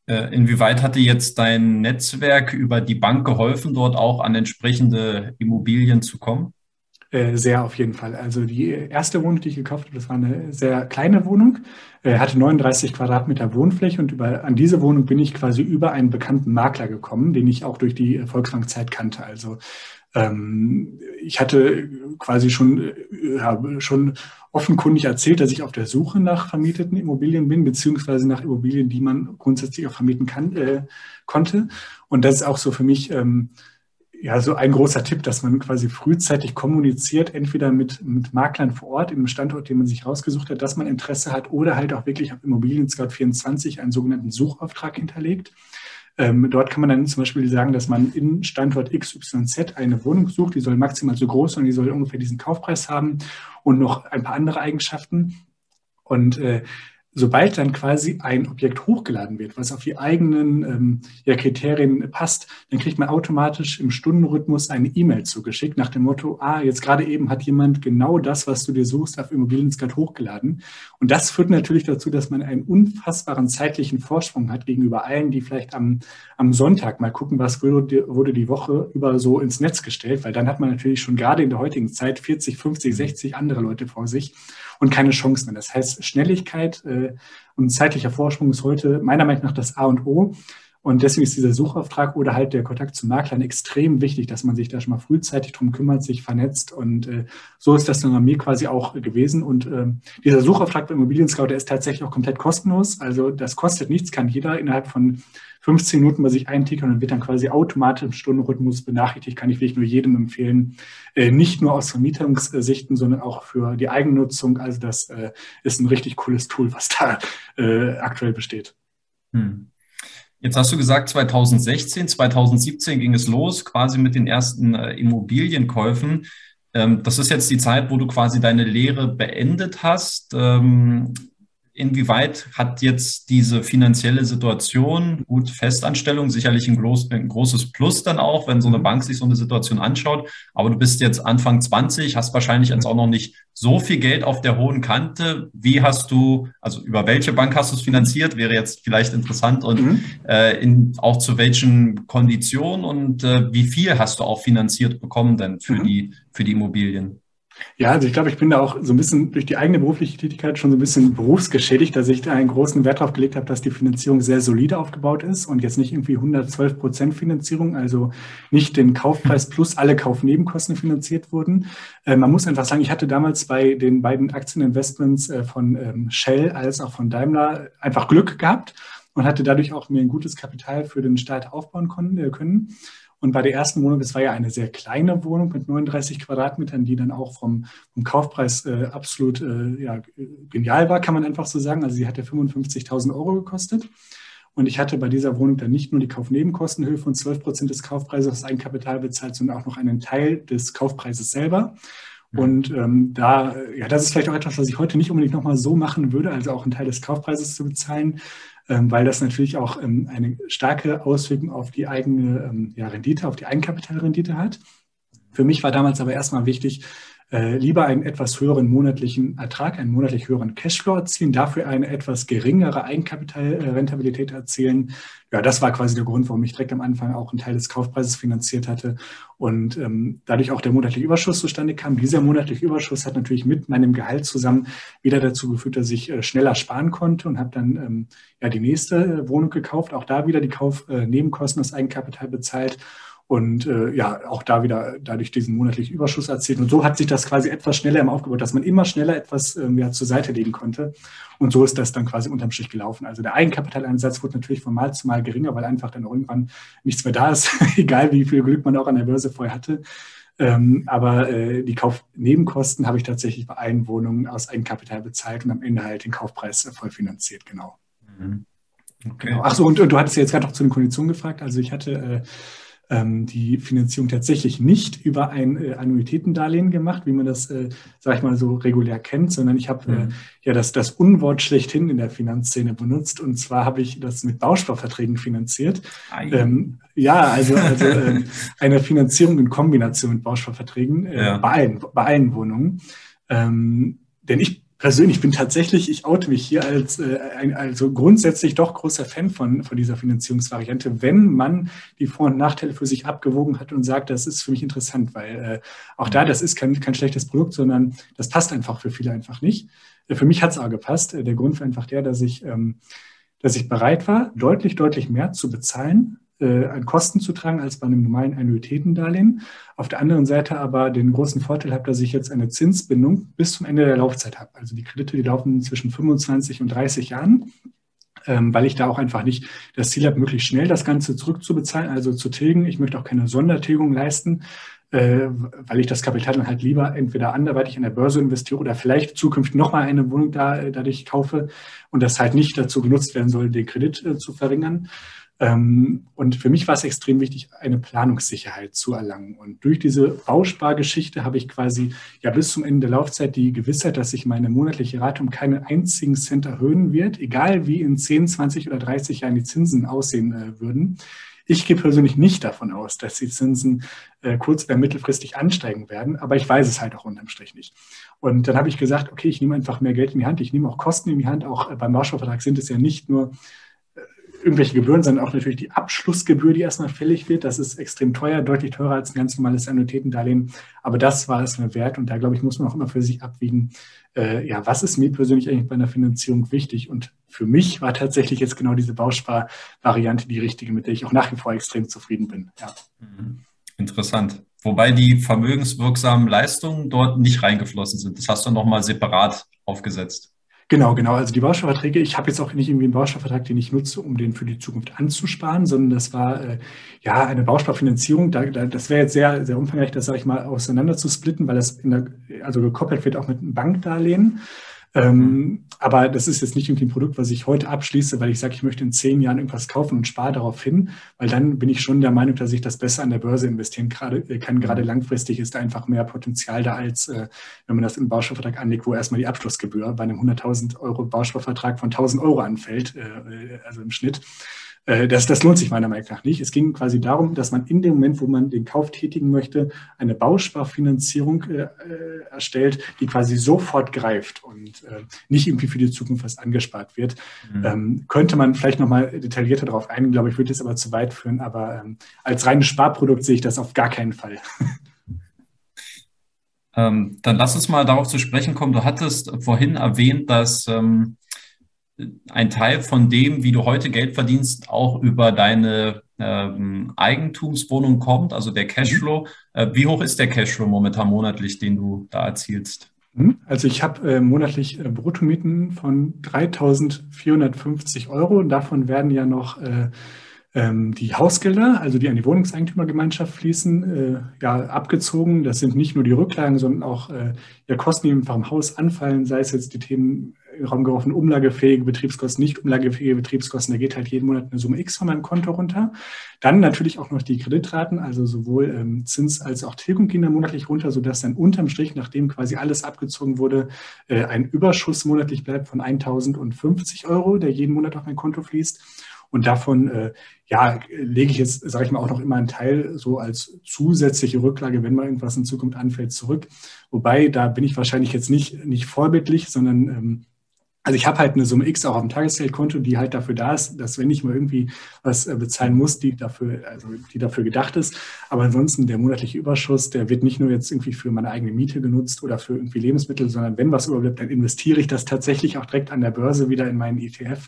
Äh, inwieweit hat dir jetzt dein Netzwerk über die Bank geholfen, dort auch an entsprechende Immobilien zu kommen? Äh, sehr auf jeden Fall. Also die erste Wohnung, die ich gekauft habe, das war eine sehr kleine Wohnung, äh, hatte 39 Quadratmeter Wohnfläche und über, an diese Wohnung bin ich quasi über einen bekannten Makler gekommen, den ich auch durch die Volksbankzeit kannte. Also ähm, ich hatte quasi schon, ja, schon offenkundig erzählt, dass ich auf der Suche nach vermieteten Immobilien bin, beziehungsweise nach Immobilien, die man grundsätzlich auch vermieten kann, äh, konnte. Und das ist auch so für mich ähm, ja so ein großer Tipp, dass man quasi frühzeitig kommuniziert, entweder mit, mit Maklern vor Ort einem Standort, den man sich rausgesucht hat, dass man Interesse hat oder halt auch wirklich auf Immobilien Scout 24 einen sogenannten Suchauftrag hinterlegt. Ähm, dort kann man dann zum Beispiel sagen, dass man in Standort XYZ eine Wohnung sucht, die soll maximal so groß sein, die soll ungefähr diesen Kaufpreis haben und noch ein paar andere Eigenschaften. Und äh, sobald dann quasi ein Objekt hochgeladen wird, was auf die eigenen ähm, ja, Kriterien passt, dann kriegt man automatisch im Stundenrhythmus eine E-Mail zugeschickt nach dem Motto, ah, jetzt gerade eben hat jemand genau das, was du dir suchst, auf Immobilien-Scout hochgeladen. Und das führt natürlich dazu, dass man einen unfassbaren zeitlichen Vorsprung hat gegenüber allen, die vielleicht am, am Sonntag mal gucken, was wurde, wurde die Woche über so ins Netz gestellt, weil dann hat man natürlich schon gerade in der heutigen Zeit 40, 50, 60 andere Leute vor sich und keine Chance mehr. Das heißt, Schnelligkeit äh, und zeitlicher Vorsprung ist heute meiner Meinung nach das A und O. Und deswegen ist dieser Suchauftrag oder halt der Kontakt zu Maklern extrem wichtig, dass man sich da schon mal frühzeitig drum kümmert, sich vernetzt. Und äh, so ist das dann bei mir quasi auch gewesen. Und äh, dieser Suchauftrag bei Immobilien Scout, der ist tatsächlich auch komplett kostenlos. Also das kostet nichts, kann jeder innerhalb von 15 Minuten bei sich eintickern und wird dann quasi automatisch im Stundenrhythmus benachrichtigt. Kann ich wirklich nur jedem empfehlen. Äh, nicht nur aus Vermietungssichten, sondern auch für die Eigennutzung. Also das äh, ist ein richtig cooles Tool, was da äh, aktuell besteht. Hm. Jetzt hast du gesagt, 2016, 2017 ging es los, quasi mit den ersten äh, Immobilienkäufen. Ähm, das ist jetzt die Zeit, wo du quasi deine Lehre beendet hast. Ähm, Inwieweit hat jetzt diese finanzielle Situation, gut, Festanstellung, sicherlich ein, groß, ein, großes Plus dann auch, wenn so eine. Bank sich so eine Situation anschaut. Aber du bist jetzt Anfang 20, hast wahrscheinlich jetzt auch noch nicht so viel Geld auf der hohen Kante. Wie hast du, also über welche Bank hast du es finanziert? Wäre jetzt vielleicht interessant und mhm. äh, in, auch zu welchen Konditionen und äh, wie viel hast du auch finanziert bekommen denn für mhm. die, für die Immobilien? Ja, also ich glaube, ich bin da auch so ein bisschen durch die eigene berufliche Tätigkeit schon so ein bisschen berufsgeschädigt, dass ich da einen großen Wert darauf gelegt habe, dass die Finanzierung sehr solide aufgebaut ist und jetzt nicht irgendwie 112 Prozent Finanzierung, also nicht den Kaufpreis plus alle Kaufnebenkosten finanziert wurden. Äh, man muss einfach sagen, ich hatte damals bei den beiden Aktieninvestments äh, von ähm, Shell als auch von Daimler einfach Glück gehabt und hatte dadurch auch mir ein gutes Kapital für den Start aufbauen äh, können. Und bei der ersten Wohnung, das war ja eine sehr kleine Wohnung mit 39 Quadratmetern, die dann auch vom, vom Kaufpreis äh, absolut äh, ja, genial war, kann man einfach so sagen. Also sie hatte 55.000 Euro gekostet. Und ich hatte bei dieser Wohnung dann nicht nur die Kaufnebenkostenhöhe von 12 Prozent des Kaufpreises aus Eigenkapital bezahlt, sondern auch noch einen Teil des Kaufpreises selber. Mhm. Und ähm, da, ja, das ist vielleicht auch etwas, was ich heute nicht unbedingt nochmal so machen würde, also auch einen Teil des Kaufpreises zu bezahlen. Ähm, weil das natürlich auch ähm, eine starke Auswirkung auf die eigene ähm, ja, Rendite, auf die Eigenkapitalrendite hat. Für mich war damals aber erstmal wichtig, äh, lieber einen etwas höheren monatlichen Ertrag, einen monatlich höheren Cashflow erzielen, dafür eine etwas geringere Eigenkapitalrentabilität erzielen. Ja, das war quasi der Grund, warum ich direkt am Anfang auch einen Teil des Kaufpreises finanziert hatte und ähm, dadurch auch der monatliche Überschuss zustande kam. Dieser monatliche Überschuss hat natürlich mit meinem Gehalt zusammen wieder dazu geführt, dass ich äh, schneller sparen konnte und habe dann ähm, ja die nächste äh, Wohnung gekauft, auch da wieder die Kaufnebenkosten äh, aus Eigenkapital bezahlt und äh, ja, auch da wieder dadurch diesen monatlichen Überschuss erzielt. Und so hat sich das quasi etwas schneller im Aufgebaut, dass man immer schneller etwas ähm, ja, zur Seite legen konnte. Und so ist das dann quasi unterm Strich gelaufen. Also der Eigenkapitaleinsatz wurde natürlich von Mal zu Mal geringer, weil einfach dann irgendwann nichts mehr da ist, egal wie viel Glück man auch an der Börse vorher hatte. Ähm, aber äh, die Kaufnebenkosten habe ich tatsächlich bei allen Wohnungen aus Eigenkapital bezahlt und am Ende halt den Kaufpreis äh, voll finanziert, genau. Mhm. Okay. Genau. Achso, und, und, du hattest ja jetzt gerade noch zu den Konditionen gefragt. Also ich hatte äh, die Finanzierung tatsächlich nicht über ein äh, Annuitätendarlehen gemacht, wie man das, äh, sage ich mal, so regulär kennt, sondern ich habe äh, mhm. ja das, das Unwort schlechthin in der Finanzszene benutzt. Und zwar habe ich das mit Bausparverträgen finanziert. Ähm, ja, also, also äh, eine Finanzierung in Kombination mit Bausparverträgen äh, ja. bei, allen, bei allen Wohnungen. Ähm, denn ich persönlich bin tatsächlich, ich oute mich hier als äh, ein, also grundsätzlich doch großer Fan von, von dieser Finanzierungsvariante, wenn man die Vor- und Nachteile für sich abgewogen hat und sagt, das ist für mich interessant, weil äh, auch da, das ist kein, kein schlechtes Produkt, sondern das passt einfach für viele einfach nicht. Äh, für mich hat es auch gepasst. Äh, der Grund war einfach der, dass ich, ähm, dass ich bereit war, deutlich, deutlich mehr zu bezahlen äh, an Kosten zu tragen als bei einem normalen Annuitätendarlehen. Auf der anderen Seite aber den großen Vorteil habe, dass ich jetzt eine Zinsbindung bis zum Ende der Laufzeit habe. Also die Kredite, die laufen zwischen 25 und 30 Jahren. Ähm, weil ich da auch einfach nicht das Ziel habe, möglichst schnell das Ganze zurückzubezahlen, also zu tilgen. Ich möchte auch keine Sondertilgung leisten, äh, weil ich das Kapital dann halt lieber entweder anderweitig an der Börse investiere oder vielleicht zukünftig nochmal eine Wohnung da, dadurch kaufe und das halt nicht dazu genutzt werden soll, den Kredit äh, zu verringern. Ähm, und für mich war es extrem wichtig, eine Planungssicherheit zu erlangen. Und durch diese Bauspargeschichte habe ich quasi ja bis zum Ende der Laufzeit die Gewissheit, dass sich meine monatliche Rate um keinen einzigen Cent erhöhen wird, egal wie in 10, 20 oder 30 Jahren die Zinsen aussehen äh, würden. Ich gehe persönlich nicht davon aus, dass die Zinsen äh, kurz- oder mittelfristig ansteigen werden, aber ich weiß es halt auch unterm Strich nicht. Und dann habe ich gesagt, okay, ich nehme einfach mehr Geld in die Hand, ich nehme auch Kosten in die Hand. Auch äh, beim Bausparvertrag sind es ja nicht nur irgendwelche Gebühren, sondern auch natürlich die Abschlussgebühr, die erstmal fällig wird. Das ist extrem teuer, deutlich teurer als ein ganz normales Annuitätendarlehen. Aber das war es mir wert. Und da, glaube ich, muss man auch immer für sich abwiegen, äh, ja, was ist mir persönlich eigentlich bei einer Finanzierung wichtig? Und für mich war tatsächlich jetzt genau diese Bausparvariante die richtige, mit der ich auch nach wie vor extrem zufrieden bin. Ja. Mhm. Interessant. Wobei die vermögenswirksamen Leistungen dort nicht reingeflossen sind. Das hast du nochmal separat aufgesetzt. Genau, genau. Also die Bausparverträge, ich habe jetzt auch nicht irgendwie einen Bausparvertrag, den ich nutze, um den für die Zukunft anzusparen, sondern das war äh, ja eine Bausparfinanzierung. Da, da, das wäre jetzt sehr, sehr umfangreich, das sage ich mal, auseinander zu splitten, weil das in der, also gekoppelt wird auch mit einem Bankdarlehen. Ähm, mhm. aber das ist jetzt nicht irgendwie ein Produkt, was ich heute abschließe, weil ich sage, ich möchte in zehn Jahren irgendwas kaufen und spare darauf hin, weil dann bin ich schon der Meinung, dass ich das besser an der Börse investieren äh, kann. Gerade mhm. langfristig ist da einfach mehr Potenzial da, als äh, wenn man das einen Bausparvertrag anlegt, wo erstmal die Abschlussgebühr bei einem 100.000 Euro Bausparvertrag von 1.000 Euro anfällt, äh, also im Schnitt. Äh, das, das lohnt sich meiner Meinung nach nicht. Es ging quasi darum, dass man in dem Moment, wo man den Kauf tätigen möchte, eine Bausparfinanzierung äh, äh, erstellt, die quasi sofort greift und äh, nicht irgendwie für die Zukunft was angespart wird. Mhm. Ähm, könnte man vielleicht nochmal detaillierter darauf eingehen, glaube ich, würde es aber zu weit führen. Aber ähm, als reines Sparprodukt sehe ich das auf gar keinen Fall. Ähm, dann lass uns mal darauf zu sprechen kommen. Du hattest vorhin erwähnt, dass ähm, ein Teil von dem, wie du heute Geld verdienst, auch über deine ähm, Eigentumswohnung kommt, also der Cashflow. Mhm. Äh, wie hoch ist der Cashflow momentan monatlich, den du da erzielst? Mhm. Also ich habe äh, monatlich äh, Bruttomieten von 3.450 Euro davon werden ja noch äh, ähm, die Hausgelder, also die an die Wohnungseigentümergemeinschaft fließen, äh, ja abgezogen. Das sind nicht nur die Rücklagen, sondern auch äh, ja, Kosten, die einfach im Haus anfallen, sei es jetzt die Themen Raum geworfen, umlagefähige Betriebskosten, nicht umlagefähige Betriebskosten, da geht halt jeden Monat eine Summe X von meinem Konto runter. Dann natürlich auch noch die Kreditraten, also sowohl ähm, Zins als auch Tilgung gehen dann monatlich runter, sodass dann unterm Strich, nachdem quasi alles abgezogen wurde, äh, ein Überschuss monatlich bleibt von 1050 Euro, der jeden Monat auf mein Konto fließt. Und davon, äh, ja, lege ich jetzt, sage ich mal, auch noch immer einen Teil so als zusätzliche Rücklage, wenn mal irgendwas in Zukunft anfällt, zurück. Wobei, da bin ich wahrscheinlich jetzt nicht, nicht vorbildlich, sondern ähm, also ich habe halt eine Summe X auch auf dem Tagesgeldkonto, die halt dafür da ist, dass wenn ich mal irgendwie was äh, bezahlen muss, die dafür, also die dafür gedacht ist. Aber ansonsten der monatliche Überschuss, der wird nicht nur jetzt irgendwie für meine eigene Miete genutzt oder für irgendwie Lebensmittel, sondern wenn was überbleibt, dann investiere ich das tatsächlich auch direkt an der Börse wieder in meinen ETF,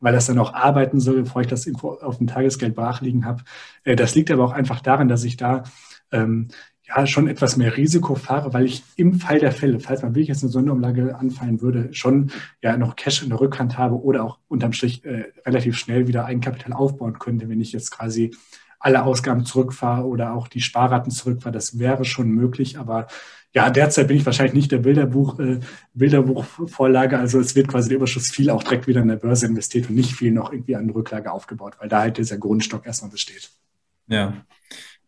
weil das dann auch arbeiten soll, bevor ich das irgendwo auf dem Tagesgeld brach liegen habe. Äh, das liegt aber auch einfach daran, dass ich da ähm, ja schon etwas mehr Risiko fahre, weil ich im Fall der Fälle, falls man wirklich jetzt eine Sonderumlage anfallen würde, schon ja noch Cash in der Rückhand habe oder auch unterm Strich äh, relativ schnell wieder Eigenkapital aufbauen könnte, wenn ich jetzt quasi alle Ausgaben zurückfahre oder auch die Sparraten zurückfahre. Das wäre schon möglich, aber ja, derzeit bin ich wahrscheinlich nicht der Bilderbuch, äh, Bilderbuchvorlage. Also es wird quasi der Überschuss viel auch direkt wieder in der Börse investiert und nicht viel noch irgendwie an Rücklage aufgebaut, weil da halt dieser Grundstock erstmal besteht. Ja.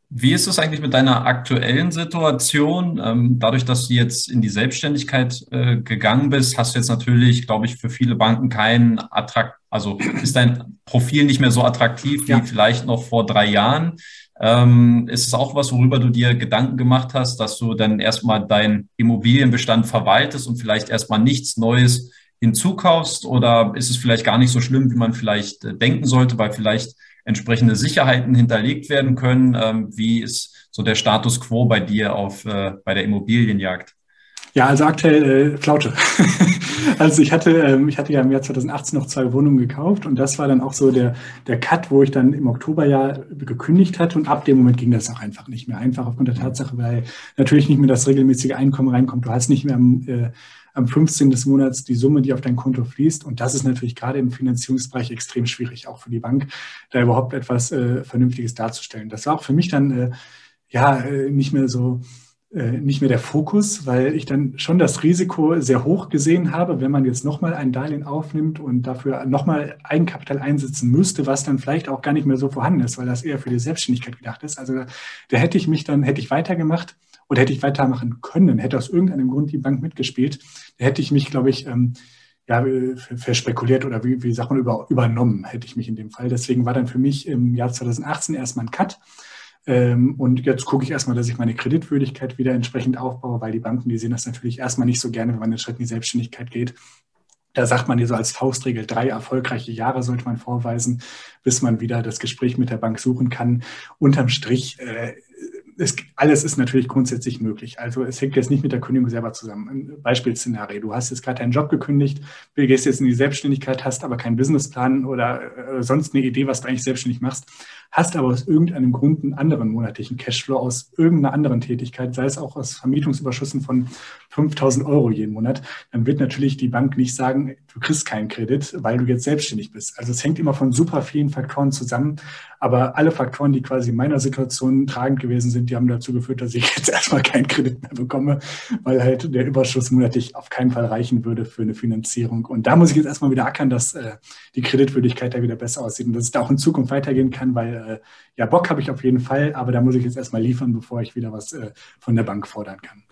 Wie ist es eigentlich mit deiner aktuellen Situation? Ähm, dadurch, dass du jetzt in die Selbstständigkeit äh, gegangen bist, hast du jetzt natürlich, glaube ich, für viele Banken keinen Attrakt, also ist dein Profil nicht mehr so attraktiv wie ja. vielleicht noch vor drei Jahren. Ähm, ist es auch was, worüber du dir Gedanken gemacht hast, dass du dann erstmal deinen Immobilienbestand verwaltest und vielleicht erstmal nichts Neues hinzukaufst? Oder ist es vielleicht gar nicht so schlimm, wie man vielleicht äh, denken sollte, weil vielleicht entsprechende Sicherheiten hinterlegt werden können. Ähm, wie ist so der Status quo bei dir auf, äh, bei der Immobilienjagd? Ja, also aktuell äh, Flaute. also ich hatte, ähm, ich hatte ja im Jahr 2018 noch zwei Wohnungen gekauft und das war dann auch so der, der Cut, wo ich dann im Oktober ja gekündigt hatte und ab dem Moment ging das auch einfach nicht mehr. Einfach aufgrund der Tatsache, weil natürlich nicht mehr das regelmäßige Einkommen reinkommt. Du hast nicht mehr äh, am 15. des Monats die Summe, die auf dein Konto fließt. Und das ist natürlich gerade im Finanzierungsbereich extrem schwierig, auch für die Bank, da überhaupt etwas äh, Vernünftiges darzustellen. Das war auch für mich dann äh, ja äh, nicht mehr so äh, nicht mehr der Fokus, weil ich dann schon das Risiko sehr hoch gesehen habe, wenn man jetzt nochmal ein Darlehen aufnimmt und dafür nochmal Eigenkapital einsetzen müsste, was dann vielleicht auch gar nicht mehr so vorhanden ist, weil das eher für die Selbstständigkeit gedacht ist. Also da hätte ich mich dann, hätte ich weitergemacht oder hätte ich weitermachen können, hätte aus irgendeinem Grund die Bank mitgespielt, hätte ich mich, glaube ich, ähm, ja, verspekuliert oder wie, wie sagt man, über, übernommen, hätte ich mich in dem Fall. Deswegen war dann für mich im Jahr 2018 erstmal ein Cut ähm, und jetzt gucke ich erstmal, dass ich meine Kreditwürdigkeit wieder entsprechend aufbaue, weil die Banken, die sehen das natürlich erstmal nicht so gerne, wenn man einen Schritt in die Selbstständigkeit geht. Da sagt man dir so als Faustregel, drei erfolgreiche Jahre sollte man vorweisen, bis man wieder das Gespräch mit der Bank suchen kann. Unterm Strich äh, es, alles ist natürlich grundsätzlich möglich. Also es hängt jetzt nicht mit der Kündigung selber zusammen. Ein Beispielszenario. Du hast jetzt gerade deinen Job gekündigt, gehst jetzt in die Selbstständigkeit, hast aber keinen Businessplan oder äh, sonst eine Idee, was du eigentlich selbstständig machst, hast aber aus irgendeinem Grund einen anderen monatlichen Cashflow aus irgendeiner anderen Tätigkeit, sei es auch aus Vermietungsüberschüssen von 5000 Euro jeden Monat, dann wird natürlich die Bank nicht sagen, du kriegst keinen Kredit, weil du jetzt selbstständig bist. Also es hängt immer von super vielen Faktoren zusammen. Aber alle Faktoren, die quasi in meiner Situation tragend gewesen sind, die haben dazu geführt, dass ich jetzt erstmal keinen Kredit mehr bekomme, weil halt der Überschuss monatlich auf keinen Fall reichen würde für eine Finanzierung. Und da muss ich jetzt erstmal wieder ackern, dass äh, die Kreditwürdigkeit da wieder besser aussieht und dass es da auch in Zukunft weitergehen kann, weil äh, ja, Bock habe ich auf jeden Fall, aber da muss ich jetzt erstmal liefern, bevor ich wieder was äh, von der Bank fordern kann.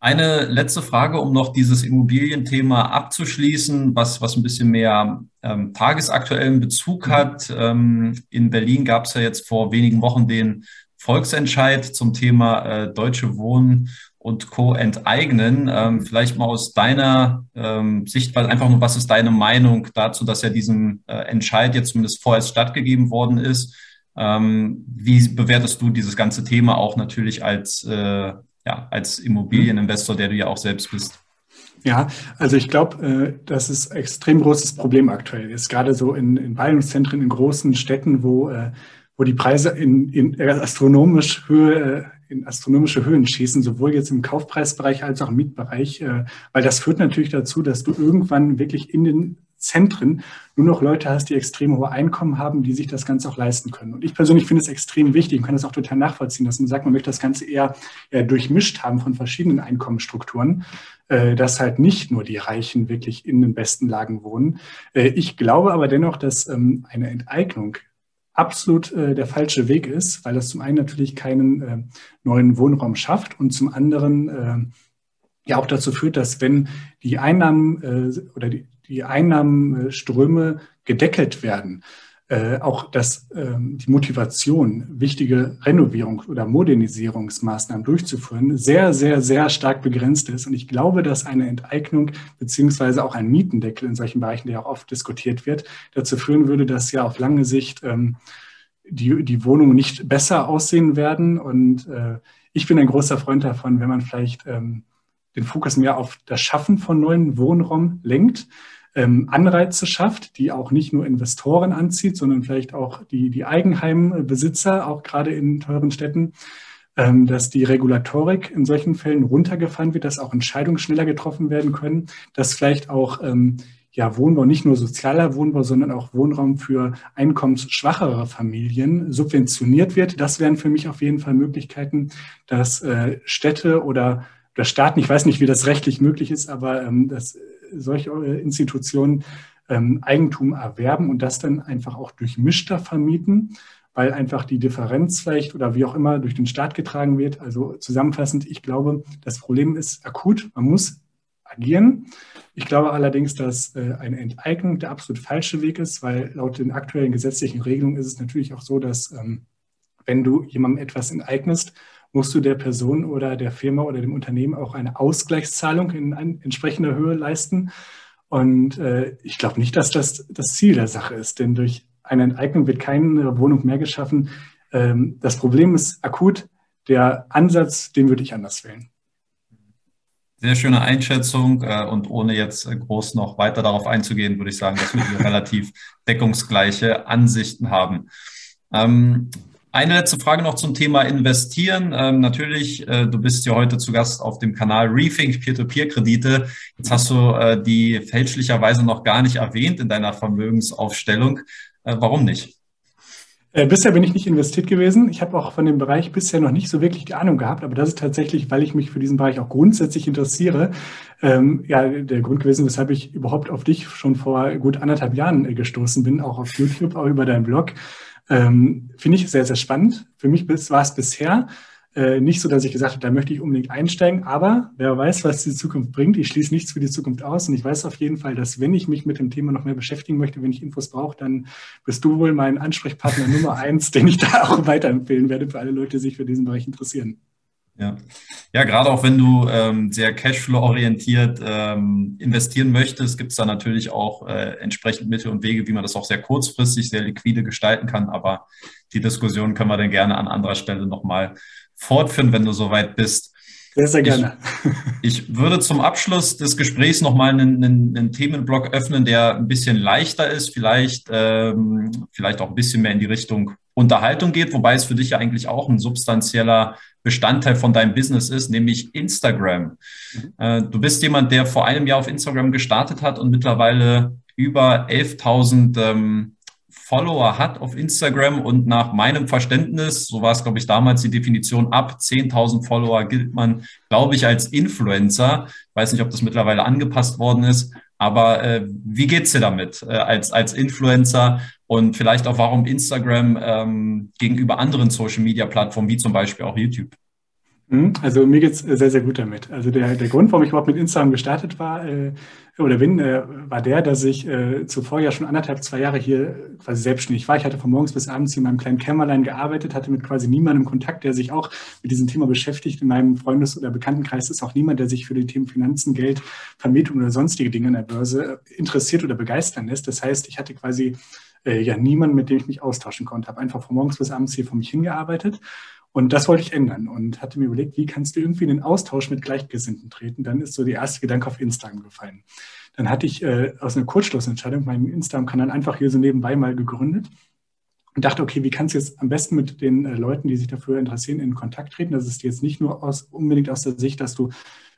Eine letzte Frage, um noch dieses Immobilienthema abzuschließen, was, was ein bisschen mehr ähm, tagesaktuellen Bezug hat. Ähm, in Berlin gab es ja jetzt vor wenigen Wochen den Volksentscheid zum Thema äh, Deutsche Wohnen und Co. enteignen. Ähm, vielleicht mal aus deiner ähm, Sichtweise einfach nur, was ist deine Meinung dazu, dass ja diesem äh, Entscheid jetzt zumindest vorerst stattgegeben worden ist? Ähm, wie bewertest du dieses ganze Thema auch natürlich als äh, ja, als Immobilieninvestor, der du ja auch selbst bist? Ja, also ich glaube, äh, das ist ein extrem großes Problem aktuell. Ist gerade so in, in Ballungszentren in großen Städten, wo, äh, wo die Preise in, in astronomisch Höhe, äh, in astronomische Höhen schießen, sowohl jetzt im Kaufpreisbereich als auch im Mietbereich, äh, weil das führt natürlich dazu, dass du irgendwann wirklich in den Zentren nur noch Leute hast, die extrem hohe Einkommen haben, die sich das Ganze auch leisten können. Und ich persönlich finde es extrem wichtig und kann das auch total nachvollziehen, dass man sagt, man möchte das Ganze eher, eher durchmischt haben von verschiedenen Einkommensstrukturen, äh, dass halt nicht nur die Reichen wirklich in den besten Lagen wohnen. Äh, ich glaube aber dennoch, dass ähm, eine Enteignung absolut äh, der falsche Weg ist, weil das zum einen natürlich keinen äh, neuen Wohnraum schafft und zum anderen äh, ja auch dazu führt, dass wenn die Einnahmen äh, oder die, die Einnahmenströme gedeckelt werden, äh, auch dass ähm, die Motivation, wichtige Renovierung oder Modernisierungsmaßnahmen durchzuführen, sehr, sehr, sehr stark begrenzt ist. Und ich glaube, dass eine Enteignung beziehungsweise auch ein Mietendeckel in solchen Bereichen, der auch oft diskutiert wird, dazu führen würde, dass ja auf lange Sicht ähm, die, die Wohnungen nicht besser aussehen werden. Und äh, ich bin ein großer Freund davon, wenn man vielleicht ähm, den Fokus mehr auf das Schaffen von neuen Wohnraum lenkt, ähm, Anreize schafft, die auch nicht nur Investoren anzieht, sondern vielleicht auch die, die Eigenheimbesitzer, auch gerade in teuren Städten, ähm, dass die Regulatorik in solchen Fällen runtergefahren wird, dass auch Entscheidungen schneller getroffen werden können, dass vielleicht auch ähm, ja, Wohnbau, nicht nur sozialer Wohnbau, sondern auch Wohnraum für einkommensschwachere Familien subventioniert wird. Das wären für mich auf jeden Fall Möglichkeiten, dass äh, Städte oder oder Staaten, ich weiß nicht, wie das rechtlich möglich ist, aber ähm, dass solche äh, Institutionen ähm, Eigentum erwerben und das dann einfach auch durchmischter vermieten, weil einfach die Differenz vielleicht oder wie auch immer durch den Staat getragen wird. Also zusammenfassend, ich glaube, das Problem ist akut. Man muss agieren. Ich glaube allerdings, dass äh, eine Enteignung der absolut falsche Weg ist, weil laut den aktuellen gesetzlichen Regelungen ist es natürlich auch so, dass ähm, wenn du jemandem etwas enteignest, musst du der Person oder der Firma oder dem Unternehmen auch eine Ausgleichszahlung in entsprechender Höhe leisten. Und äh, ich glaube nicht, dass das das Ziel der Sache ist, denn durch eine Enteignung wird keine Wohnung mehr geschaffen. Ähm, das Problem ist akut. Der Ansatz, den würde ich anders wählen. Sehr schöne Einschätzung äh, und ohne jetzt groß noch weiter darauf einzugehen, würde ich sagen, dass wir relativ deckungsgleiche Ansichten haben. Ähm, eine letzte Frage noch zum Thema Investieren. Ähm, natürlich, äh, du bist ja heute zu Gast auf dem Kanal Rethink Peer-to-Peer-Kredite. Jetzt hast du äh, die fälschlicherweise noch gar nicht erwähnt in deiner Vermögensaufstellung. Äh, warum nicht? Äh, bisher bin ich nicht investiert gewesen. Ich habe auch von dem Bereich bisher noch nicht so wirklich die Ahnung gehabt, aber das ist tatsächlich, weil ich mich für diesen Bereich auch grundsätzlich interessiere, ähm, ja, der Grund gewesen, weshalb ich überhaupt auf dich schon vor gut anderthalb Jahren äh, gestoßen bin, auch auf YouTube, auch über deinen Blog. Ähm, Finde ich sehr, sehr spannend. Für mich war es bisher äh, nicht so, dass ich gesagt habe, da möchte ich unbedingt einsteigen, aber wer weiß, was die Zukunft bringt. Ich schließe nichts für die Zukunft aus und ich weiß auf jeden Fall, dass wenn ich mich mit dem Thema noch mehr beschäftigen möchte, wenn ich Infos brauche, dann bist du wohl mein Ansprechpartner Nummer eins, den ich da auch weiterempfehlen werde für alle Leute, die sich für diesen Bereich interessieren. Ja. ja, gerade auch wenn du ähm, sehr Cashflow-orientiert ähm, investieren möchtest, gibt es da natürlich auch äh, entsprechend Mittel und Wege, wie man das auch sehr kurzfristig, sehr liquide gestalten kann. Aber die Diskussion können wir dann gerne an anderer Stelle nochmal fortführen, wenn du soweit bist. Sehr, sehr gerne. Ich, ich würde zum Abschluss des Gesprächs nochmal einen, einen, einen Themenblock öffnen, der ein bisschen leichter ist, vielleicht, ähm, vielleicht auch ein bisschen mehr in die Richtung Unterhaltung geht, wobei es für dich ja eigentlich auch ein substanzieller Bestandteil von deinem Business ist, nämlich Instagram. Mhm. Äh, du bist jemand, der vor einem Jahr auf Instagram gestartet hat und mittlerweile über 11.000 ähm, Follower hat auf Instagram und nach meinem Verständnis, so war es, glaube ich, damals die Definition, ab 10.000 Follower gilt man, glaube ich, als Influencer. Ich weiß nicht, ob das mittlerweile angepasst worden ist, aber äh, wie geht's dir damit äh, als, als Influencer und vielleicht auch, warum Instagram ähm, gegenüber anderen Social-Media-Plattformen wie zum Beispiel auch YouTube? Hm, also mir geht's sehr, sehr gut damit. Also der, der Grund, warum ich überhaupt mit Instagram gestartet war äh, oder bin, äh, war der, dass ich äh, zuvor ja schon anderthalb, zwei Jahre hier quasi selbstständig war. Ich hatte von morgens bis abends hier in meinem kleinen Kämmerlein gearbeitet, hatte mit quasi niemandem Kontakt, der sich auch mit diesem Thema beschäftigt. In meinem Freundes- oder Bekanntenkreis ist auch niemand, der sich für die Themen Finanzen, Geld, Vermietung oder sonstige Dinge an der Börse interessiert oder begeistern lässt. Das heißt, ich hatte quasi äh, ja niemanden, mit dem ich mich austauschen konnte. Habe einfach von morgens bis abends hier vor mich hingearbeitet und das wollte ich ändern und hatte mir überlegt, wie kannst du irgendwie in den Austausch mit Gleichgesinnten treten? Dann ist so der erste Gedanke auf Instagram gefallen. Dann hatte ich äh, aus einer Kurzschlussentscheidung meinen Instagram-Kanal einfach hier so nebenbei mal gegründet und dachte, okay, wie kannst du jetzt am besten mit den äh, Leuten, die sich dafür interessieren, in Kontakt treten? Das ist jetzt nicht nur aus, unbedingt aus der Sicht, dass du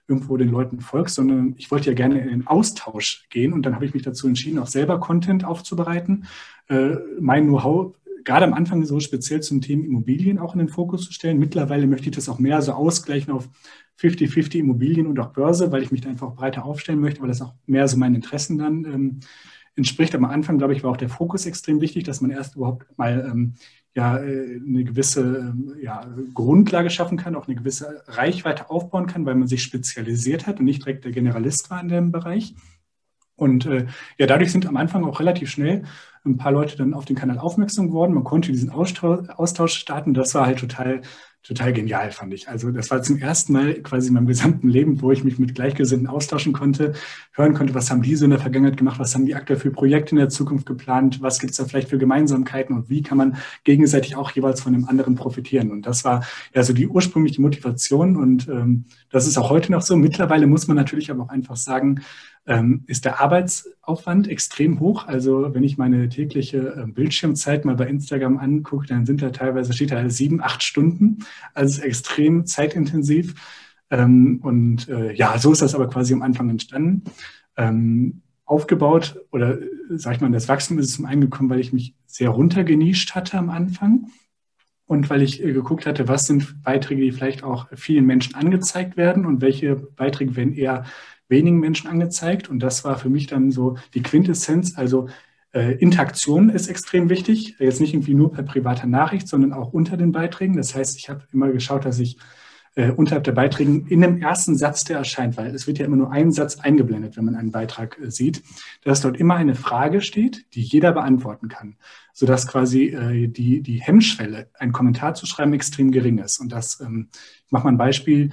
irgendwo den Leuten folgst, sondern ich wollte ja gerne in den Austausch gehen und dann habe ich mich dazu entschieden, auch selber Content aufzubereiten, äh, mein Know-how gerade am Anfang so speziell zum Thema Immobilien auch in den Fokus zu stellen. Mittlerweile möchte ich das auch mehr so ausgleichen auf 50-50 Immobilien und auch Börse, weil ich mich da einfach breiter aufstellen möchte, weil das auch mehr so meinen Interessen dann ähm, entspricht. Aber am Anfang, glaube ich, war auch der Fokus extrem wichtig, dass man erst überhaupt mal ähm, ja, äh, eine gewisse ähm, ja, Grundlage schaffen kann, auch eine gewisse Reichweite aufbauen kann, weil man sich spezialisiert hat und nicht direkt der Generalist war in dem Bereich. Und äh, ja, dadurch sind am Anfang auch relativ schnell ein paar Leute dann auf den Kanal aufmerksam geworden. Man konnte diesen Austausch starten. Das war halt total, total genial, fand ich. Also das war zum ersten Mal quasi in meinem gesamten Leben, wo ich mich mit Gleichgesinnten austauschen konnte, hören konnte, was haben die so in der Vergangenheit gemacht, was haben die aktuell für Projekte in der Zukunft geplant, was gibt es da vielleicht für Gemeinsamkeiten und wie kann man gegenseitig auch jeweils von dem anderen profitieren. Und das war ja so die ursprüngliche Motivation und ähm, das ist auch heute noch so. Mittlerweile muss man natürlich aber auch einfach sagen, ähm, ist der Arbeitsaufwand extrem hoch. Also wenn ich meine tägliche äh, Bildschirmzeit mal bei Instagram angucke, dann sind da teilweise, steht da sieben, acht Stunden. Also extrem zeitintensiv. Ähm, und äh, ja, so ist das aber quasi am Anfang entstanden. Ähm, aufgebaut oder sag ich mal, das Wachstum ist zum einen gekommen, weil ich mich sehr runtergenischt hatte am Anfang und weil ich äh, geguckt hatte, was sind Beiträge, die vielleicht auch vielen Menschen angezeigt werden und welche Beiträge werden eher wenigen Menschen angezeigt. Und das war für mich dann so die Quintessenz. Also äh, Interaktion ist extrem wichtig. Jetzt nicht irgendwie nur per privater Nachricht, sondern auch unter den Beiträgen. Das heißt, ich habe immer geschaut, dass ich äh, unterhalb der Beiträge in dem ersten Satz, der erscheint, weil es wird ja immer nur ein Satz eingeblendet, wenn man einen Beitrag äh, sieht, dass dort immer eine Frage steht, die jeder beantworten kann, sodass quasi äh, die, die Hemmschwelle, einen Kommentar zu schreiben, extrem gering ist. Und das, ähm, ich mache mal ein Beispiel,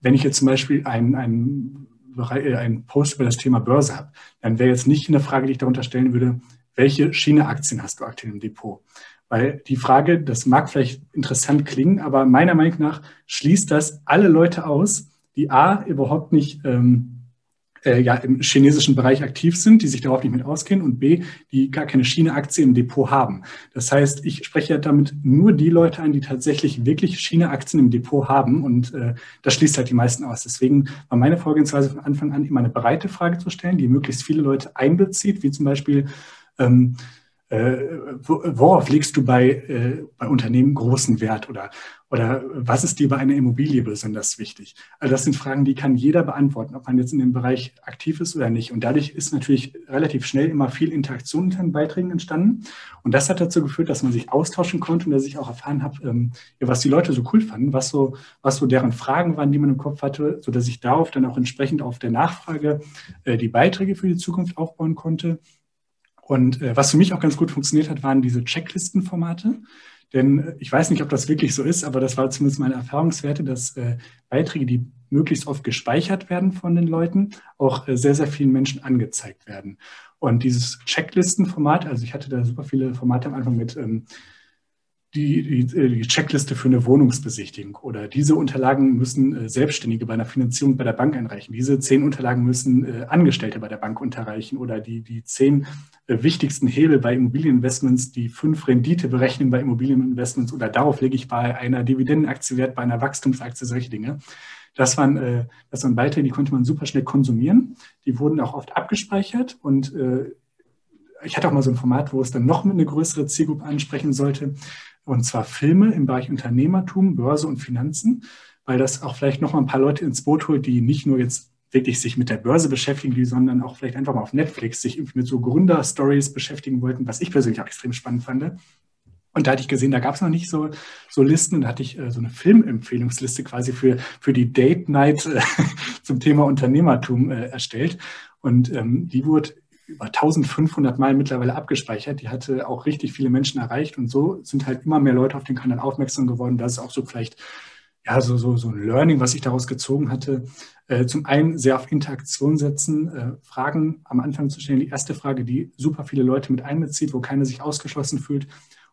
wenn ich jetzt zum Beispiel ein, ein äh, einen Post über das Thema Börse habe, dann wäre jetzt nicht eine Frage, die ich darunter stellen würde, welche Schiene-Aktien hast du aktuell im Depot? Weil die Frage, das mag vielleicht interessant klingen, aber meiner Meinung nach schließt das alle Leute aus, die A, überhaupt nicht ähm, äh, ja, im chinesischen Bereich aktiv sind, die sich darauf nicht mit auskennen und B, die gar keine China-Aktie im Depot haben. Das heißt, ich spreche ja damit nur die Leute an, die tatsächlich wirklich China-Aktien im Depot haben und äh, das schließt halt die meisten aus. Deswegen war meine Vorgehensweise von Anfang an immer eine breite Frage zu stellen, die möglichst viele Leute einbezieht, wie zum Beispiel, ähm, äh, worauf legst du bei, äh, bei Unternehmen großen Wert oder, oder was ist dir bei einer Immobilie besonders wichtig? Also das sind Fragen, die kann jeder beantworten, ob man jetzt in dem Bereich aktiv ist oder nicht. Und dadurch ist natürlich relativ schnell immer viel Interaktion unter den Beiträgen entstanden. Und das hat dazu geführt, dass man sich austauschen konnte und dass ich auch erfahren habe, ähm, was die Leute so cool fanden, was so, was so deren Fragen waren, die man im Kopf hatte, sodass ich darauf dann auch entsprechend auf der Nachfrage äh, die Beiträge für die Zukunft aufbauen konnte. Und äh, was für mich auch ganz gut funktioniert hat, waren diese Checklistenformate. Denn äh, ich weiß nicht, ob das wirklich so ist, aber das war zumindest meine Erfahrungswerte, dass äh, Beiträge, die möglichst oft gespeichert werden von den Leuten, auch äh, sehr, sehr vielen Menschen angezeigt werden. Und dieses Checklistenformat, also ich hatte da super viele Formate am Anfang mit ähm, die, die, die, Checkliste für eine Wohnungsbesichtigung oder diese Unterlagen müssen äh, Selbstständige bei einer Finanzierung bei der Bank einreichen. Diese zehn Unterlagen müssen äh, Angestellte bei der Bank unterreichen oder die, die zehn äh, wichtigsten Hebel bei Immobilieninvestments, die fünf Renditeberechnungen bei Immobilieninvestments oder darauf lege ich bei einer Dividendenaktie Wert, bei einer Wachstumsaktie, solche Dinge. Das waren, äh, das waren Beiträge, die konnte man super schnell konsumieren. Die wurden auch oft abgespeichert und äh, ich hatte auch mal so ein Format, wo es dann noch mit eine größere Zielgruppe ansprechen sollte und zwar Filme im Bereich Unternehmertum, Börse und Finanzen, weil das auch vielleicht noch mal ein paar Leute ins Boot holt, die nicht nur jetzt wirklich sich mit der Börse beschäftigen, die, sondern auch vielleicht einfach mal auf Netflix sich mit so Gründer-Stories beschäftigen wollten, was ich persönlich auch extrem spannend fand. Und da hatte ich gesehen, da gab es noch nicht so, so Listen und da hatte ich äh, so eine Filmempfehlungsliste quasi für, für die Date Night äh, zum Thema Unternehmertum äh, erstellt. Und ähm, die wurde über 1500 Mal mittlerweile abgespeichert. Die hatte auch richtig viele Menschen erreicht und so sind halt immer mehr Leute auf den Kanal aufmerksam geworden. Das ist auch so vielleicht ja, so, so, so ein Learning, was ich daraus gezogen hatte. Äh, zum einen sehr auf Interaktion setzen, äh, Fragen am Anfang zu stellen. Die erste Frage, die super viele Leute mit einbezieht, wo keiner sich ausgeschlossen fühlt.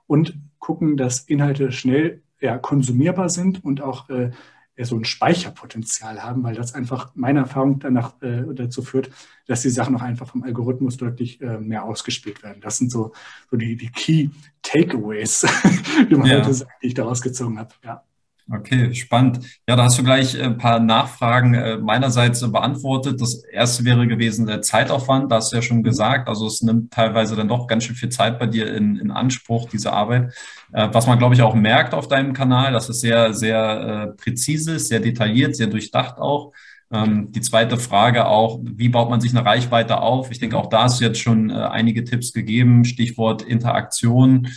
Und gucken, dass Inhalte schnell ja, konsumierbar sind und auch äh, so ein Speicherpotenzial haben, weil das einfach meiner Erfahrung danach äh, dazu führt, dass die Sachen auch einfach vom Algorithmus deutlich äh, mehr ausgespielt werden. Das sind so, so die, die Key Takeaways, wie man ja. heute sagt, die ich daraus gezogen habe. Ja. Okay, spannend. Ja, da hast du gleich ein paar Nachfragen äh, meinerseits beantwortet. Das erste wäre gewesen der Zeitaufwand. Da hast du ja schon mhm. gesagt. Also es nimmt teilweise dann doch ganz schön viel Zeit bei dir in, in Anspruch, diese Arbeit. Äh, was man, glaube ich, auch merkt auf deinem Kanal, dass es sehr, sehr äh, präzise ist, sehr detailliert, sehr durchdacht auch. Ähm, die zweite Frage auch, wie baut man sich eine Reichweite auf? Ich denke, auch da hast du jetzt schon einige Tipps gegeben. Stichwort Interaktion.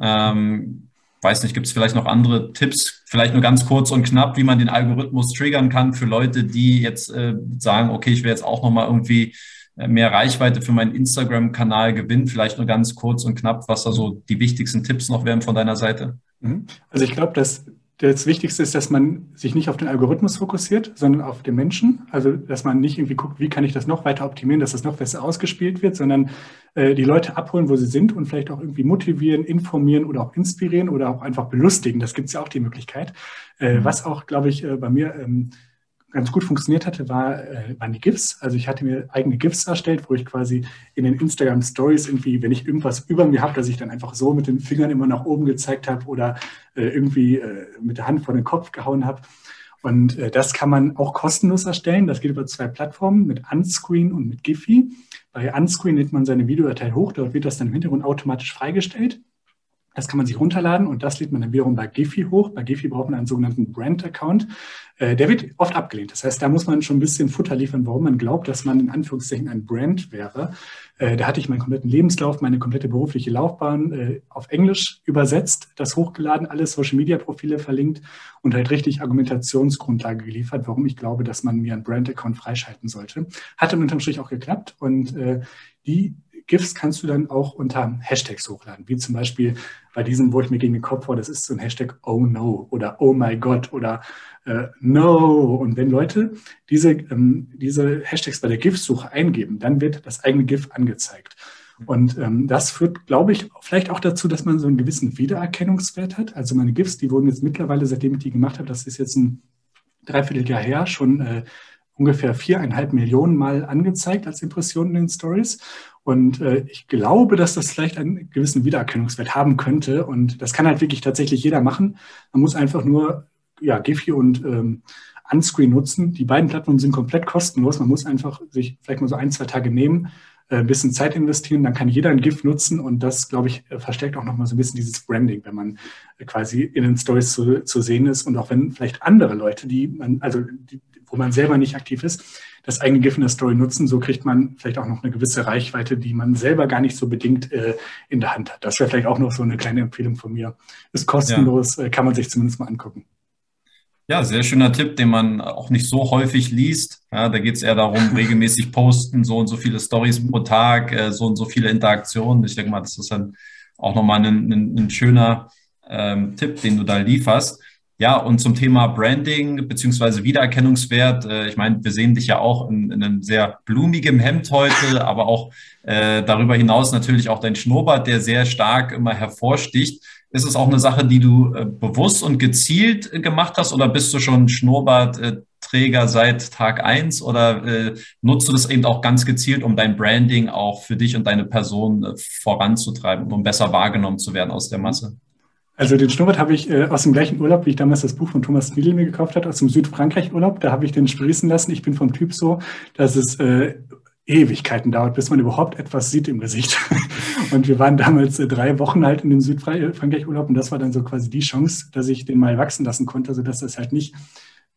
Ähm, weiß nicht, gibt es vielleicht noch andere Tipps, vielleicht nur ganz kurz und knapp, wie man den Algorithmus triggern kann für Leute, die jetzt äh, sagen, okay, ich will jetzt auch nochmal irgendwie äh, mehr Reichweite für meinen Instagram-Kanal gewinnen. Vielleicht nur ganz kurz und knapp, was da so die wichtigsten Tipps noch wären von deiner Seite. Mhm. Also ich glaube, dass das Wichtigste ist, dass man sich nicht auf den Algorithmus fokussiert, sondern auf den Menschen. Also, dass man nicht irgendwie guckt, wie kann ich das noch weiter optimieren, dass das noch besser ausgespielt wird, sondern äh, die Leute abholen, wo sie sind und vielleicht auch irgendwie motivieren, informieren oder auch inspirieren oder auch einfach belustigen. Das gibt es ja auch die Möglichkeit. Äh, mhm. Was auch, glaube ich, äh, bei mir ähm, ganz gut funktioniert hatte, war, äh, waren die GIFs. Also ich hatte mir eigene GIFs erstellt, wo ich quasi in den Instagram Stories irgendwie, wenn ich irgendwas über mir habe, dass ich dann einfach so mit den Fingern immer nach oben gezeigt habe oder äh, irgendwie äh, mit der Hand vor den Kopf gehauen habe. Und äh, das kann man auch kostenlos erstellen. Das geht über zwei Plattformen, mit Unscreen und mit Giphy. Bei Unscreen nimmt man seine Videodatei hoch, dort wird das dann im Hintergrund automatisch freigestellt. Das kann man sich runterladen und das lädt man dann wiederum bei Giphy hoch. Bei Giphy braucht man einen sogenannten Brand-Account. Äh, der wird oft abgelehnt. Das heißt, da muss man schon ein bisschen Futter liefern, warum man glaubt, dass man in Anführungszeichen ein Brand wäre. Äh, da hatte ich meinen kompletten Lebenslauf, meine komplette berufliche Laufbahn äh, auf Englisch übersetzt, das hochgeladen, alle Social-Media-Profile verlinkt und halt richtig Argumentationsgrundlage geliefert, warum ich glaube, dass man mir einen Brand-Account freischalten sollte. Hat dann unterm Strich auch geklappt und die GIFs kannst du dann auch unter Hashtags hochladen, wie zum Beispiel bei diesem, wo ich mir gegen den Kopf vor, das ist so ein Hashtag Oh no oder Oh my God oder äh, No. Und wenn Leute diese, ähm, diese Hashtags bei der GIF-Suche eingeben, dann wird das eigene GIF angezeigt. Und ähm, das führt, glaube ich, vielleicht auch dazu, dass man so einen gewissen Wiedererkennungswert hat. Also meine GIFs, die wurden jetzt mittlerweile, seitdem ich die gemacht habe, das ist jetzt ein Dreivierteljahr her, schon äh, ungefähr viereinhalb Millionen Mal angezeigt als Impressionen in den Stories. Und äh, ich glaube, dass das vielleicht einen gewissen Wiedererkennungswert haben könnte. Und das kann halt wirklich tatsächlich jeder machen. Man muss einfach nur ja, Giphy und ähm, Unscreen nutzen. Die beiden Plattformen sind komplett kostenlos. Man muss einfach sich vielleicht mal so ein, zwei Tage nehmen, äh, ein bisschen Zeit investieren, dann kann jeder ein GIF nutzen und das, glaube ich, äh, verstärkt auch nochmal so ein bisschen dieses Branding, wenn man quasi in den Stories zu, zu sehen ist und auch wenn vielleicht andere Leute, die man, also die, wo man selber nicht aktiv ist, das eigene GIF in der Story nutzen. So kriegt man vielleicht auch noch eine gewisse Reichweite, die man selber gar nicht so bedingt äh, in der Hand hat. Das wäre vielleicht auch noch so eine kleine Empfehlung von mir. Ist kostenlos, ja. äh, kann man sich zumindest mal angucken. Ja, sehr schöner Tipp, den man auch nicht so häufig liest. Ja, da geht es eher darum, regelmäßig posten, so und so viele Stories pro Tag, äh, so und so viele Interaktionen. Ich denke mal, das ist dann auch nochmal ein, ein, ein schöner ähm, Tipp, den du da lieferst. Ja, und zum Thema Branding beziehungsweise Wiedererkennungswert. Äh, ich meine, wir sehen dich ja auch in, in einem sehr blumigem Hemd heute, aber auch äh, darüber hinaus natürlich auch dein Schnurrbart, der sehr stark immer hervorsticht. Ist es auch eine Sache, die du äh, bewusst und gezielt gemacht hast oder bist du schon Schnurrbartträger seit Tag eins oder äh, nutzt du das eben auch ganz gezielt, um dein Branding auch für dich und deine Person äh, voranzutreiben, um besser wahrgenommen zu werden aus der Masse? Also den Schnurrbart habe ich äh, aus dem gleichen Urlaub, wie ich damals das Buch von Thomas Niedel mir gekauft habe, aus dem Südfrankreich-Urlaub. Da habe ich den sprießen lassen. Ich bin vom Typ so, dass es äh, Ewigkeiten dauert, bis man überhaupt etwas sieht im Gesicht. Und wir waren damals äh, drei Wochen halt in dem Südfrankreich-Urlaub und das war dann so quasi die Chance, dass ich den mal wachsen lassen konnte, sodass das halt nicht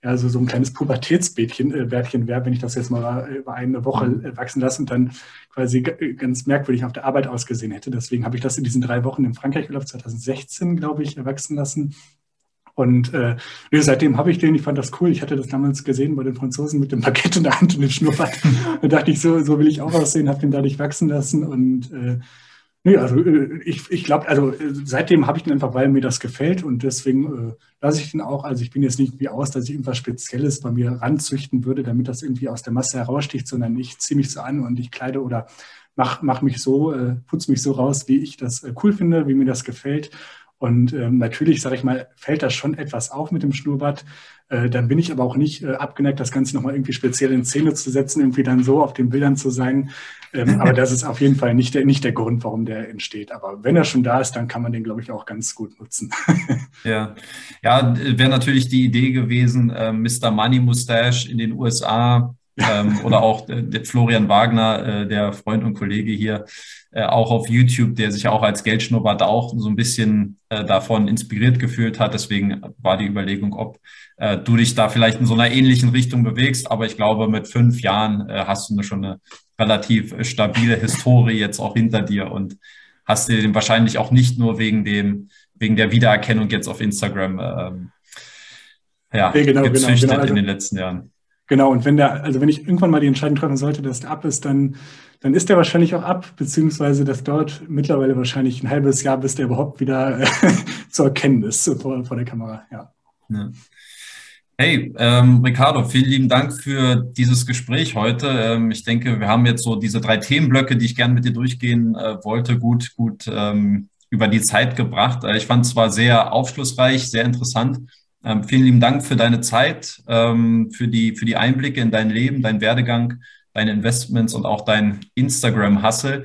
ja, so, so ein kleines Pubertätsbärtchen äh, wäre, wenn ich das jetzt mal über eine Woche äh, wachsen lasse und dann quasi ganz merkwürdig auf der Arbeit ausgesehen hätte. Deswegen habe ich das in diesen drei Wochen im Frankreich-Urlaub 2016, glaube ich, erwachsen lassen. Und äh, seitdem habe ich den, ich fand das cool. Ich hatte das damals gesehen bei den Franzosen mit dem Paket in der Hand und dem Schnurrbart. da dachte ich, so, so will ich auch aussehen, habe den dadurch wachsen lassen. Und äh, nee, also äh, ich, ich glaube, also äh, seitdem habe ich den einfach, weil mir das gefällt und deswegen äh, lasse ich den auch. Also ich bin jetzt nicht wie aus, dass ich irgendwas Spezielles bei mir ranzüchten würde, damit das irgendwie aus der Masse heraussticht, sondern ich ziehe mich so an und ich kleide oder mach, mach mich so, äh, putze mich so raus, wie ich das äh, cool finde, wie mir das gefällt. Und ähm, natürlich, sage ich mal, fällt das schon etwas auf mit dem Schnurrbart. Äh, dann bin ich aber auch nicht äh, abgeneigt, das Ganze nochmal irgendwie speziell in Szene zu setzen, irgendwie dann so auf den Bildern zu sein. Ähm, aber das ist auf jeden Fall nicht der, nicht der Grund, warum der entsteht. Aber wenn er schon da ist, dann kann man den, glaube ich, auch ganz gut nutzen. ja, ja wäre natürlich die Idee gewesen, äh, Mr. Money Mustache in den USA ähm, oder auch äh, Florian Wagner, äh, der Freund und Kollege hier, äh, auch auf YouTube, der sich auch als Geldschnurrbart auch so ein bisschen äh, davon inspiriert gefühlt hat. Deswegen war die Überlegung, ob äh, du dich da vielleicht in so einer ähnlichen Richtung bewegst. Aber ich glaube, mit fünf Jahren äh, hast du schon eine relativ stabile Historie jetzt auch hinter dir und hast dir den wahrscheinlich auch nicht nur wegen dem, wegen der Wiedererkennung jetzt auf Instagram ähm, ja, genau, genau, gezüchtet genau, genau. Also, in den letzten Jahren. Genau, und wenn der, also wenn ich irgendwann mal die Entscheidung treffen sollte, dass der ab ist, dann, dann ist der wahrscheinlich auch ab, beziehungsweise das dauert mittlerweile wahrscheinlich ein halbes Jahr, bis der überhaupt wieder zu erkennen ist vor, vor der Kamera. Ja. ja. Hey, ähm, Ricardo, vielen lieben Dank für dieses Gespräch heute. Ähm, ich denke, wir haben jetzt so diese drei Themenblöcke, die ich gerne mit dir durchgehen äh, wollte, gut, gut ähm, über die Zeit gebracht. Äh, ich fand es zwar sehr aufschlussreich, sehr interessant. Ähm, vielen lieben Dank für deine Zeit, ähm, für, die, für die Einblicke in dein Leben, dein Werdegang, deine Investments und auch dein Instagram-Hustle.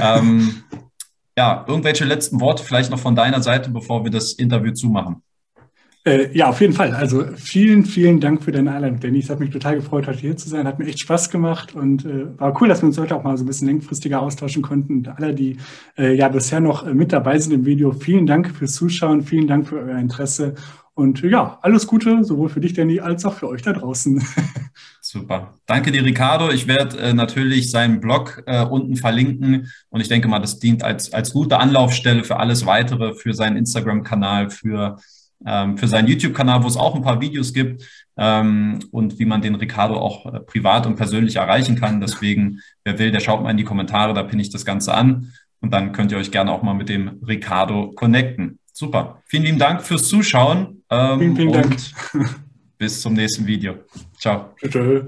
ähm, ja, irgendwelche letzten Worte vielleicht noch von deiner Seite, bevor wir das Interview zumachen. Äh, ja, auf jeden Fall. Also vielen, vielen Dank für deine Einladung, Dennis. Hat mich total gefreut, heute hier zu sein. Hat mir echt Spaß gemacht und äh, war cool, dass wir uns heute auch mal so ein bisschen längfristiger austauschen konnten. Und alle, die äh, ja bisher noch äh, mit dabei sind im Video, vielen Dank fürs Zuschauen, vielen Dank für euer Interesse und ja, alles Gute, sowohl für dich, Danny, als auch für euch da draußen. Super. Danke dir, Ricardo. Ich werde äh, natürlich seinen Blog äh, unten verlinken und ich denke mal, das dient als, als gute Anlaufstelle für alles weitere, für seinen Instagram-Kanal, für, ähm, für seinen YouTube-Kanal, wo es auch ein paar Videos gibt ähm, und wie man den Ricardo auch äh, privat und persönlich erreichen kann. Deswegen, wer will, der schaut mal in die Kommentare, da pinne ich das Ganze an und dann könnt ihr euch gerne auch mal mit dem Ricardo connecten. Super. Vielen lieben Dank fürs Zuschauen. Ähm, vielen, vielen Dank. Bis zum nächsten Video. Ciao. Tschüss.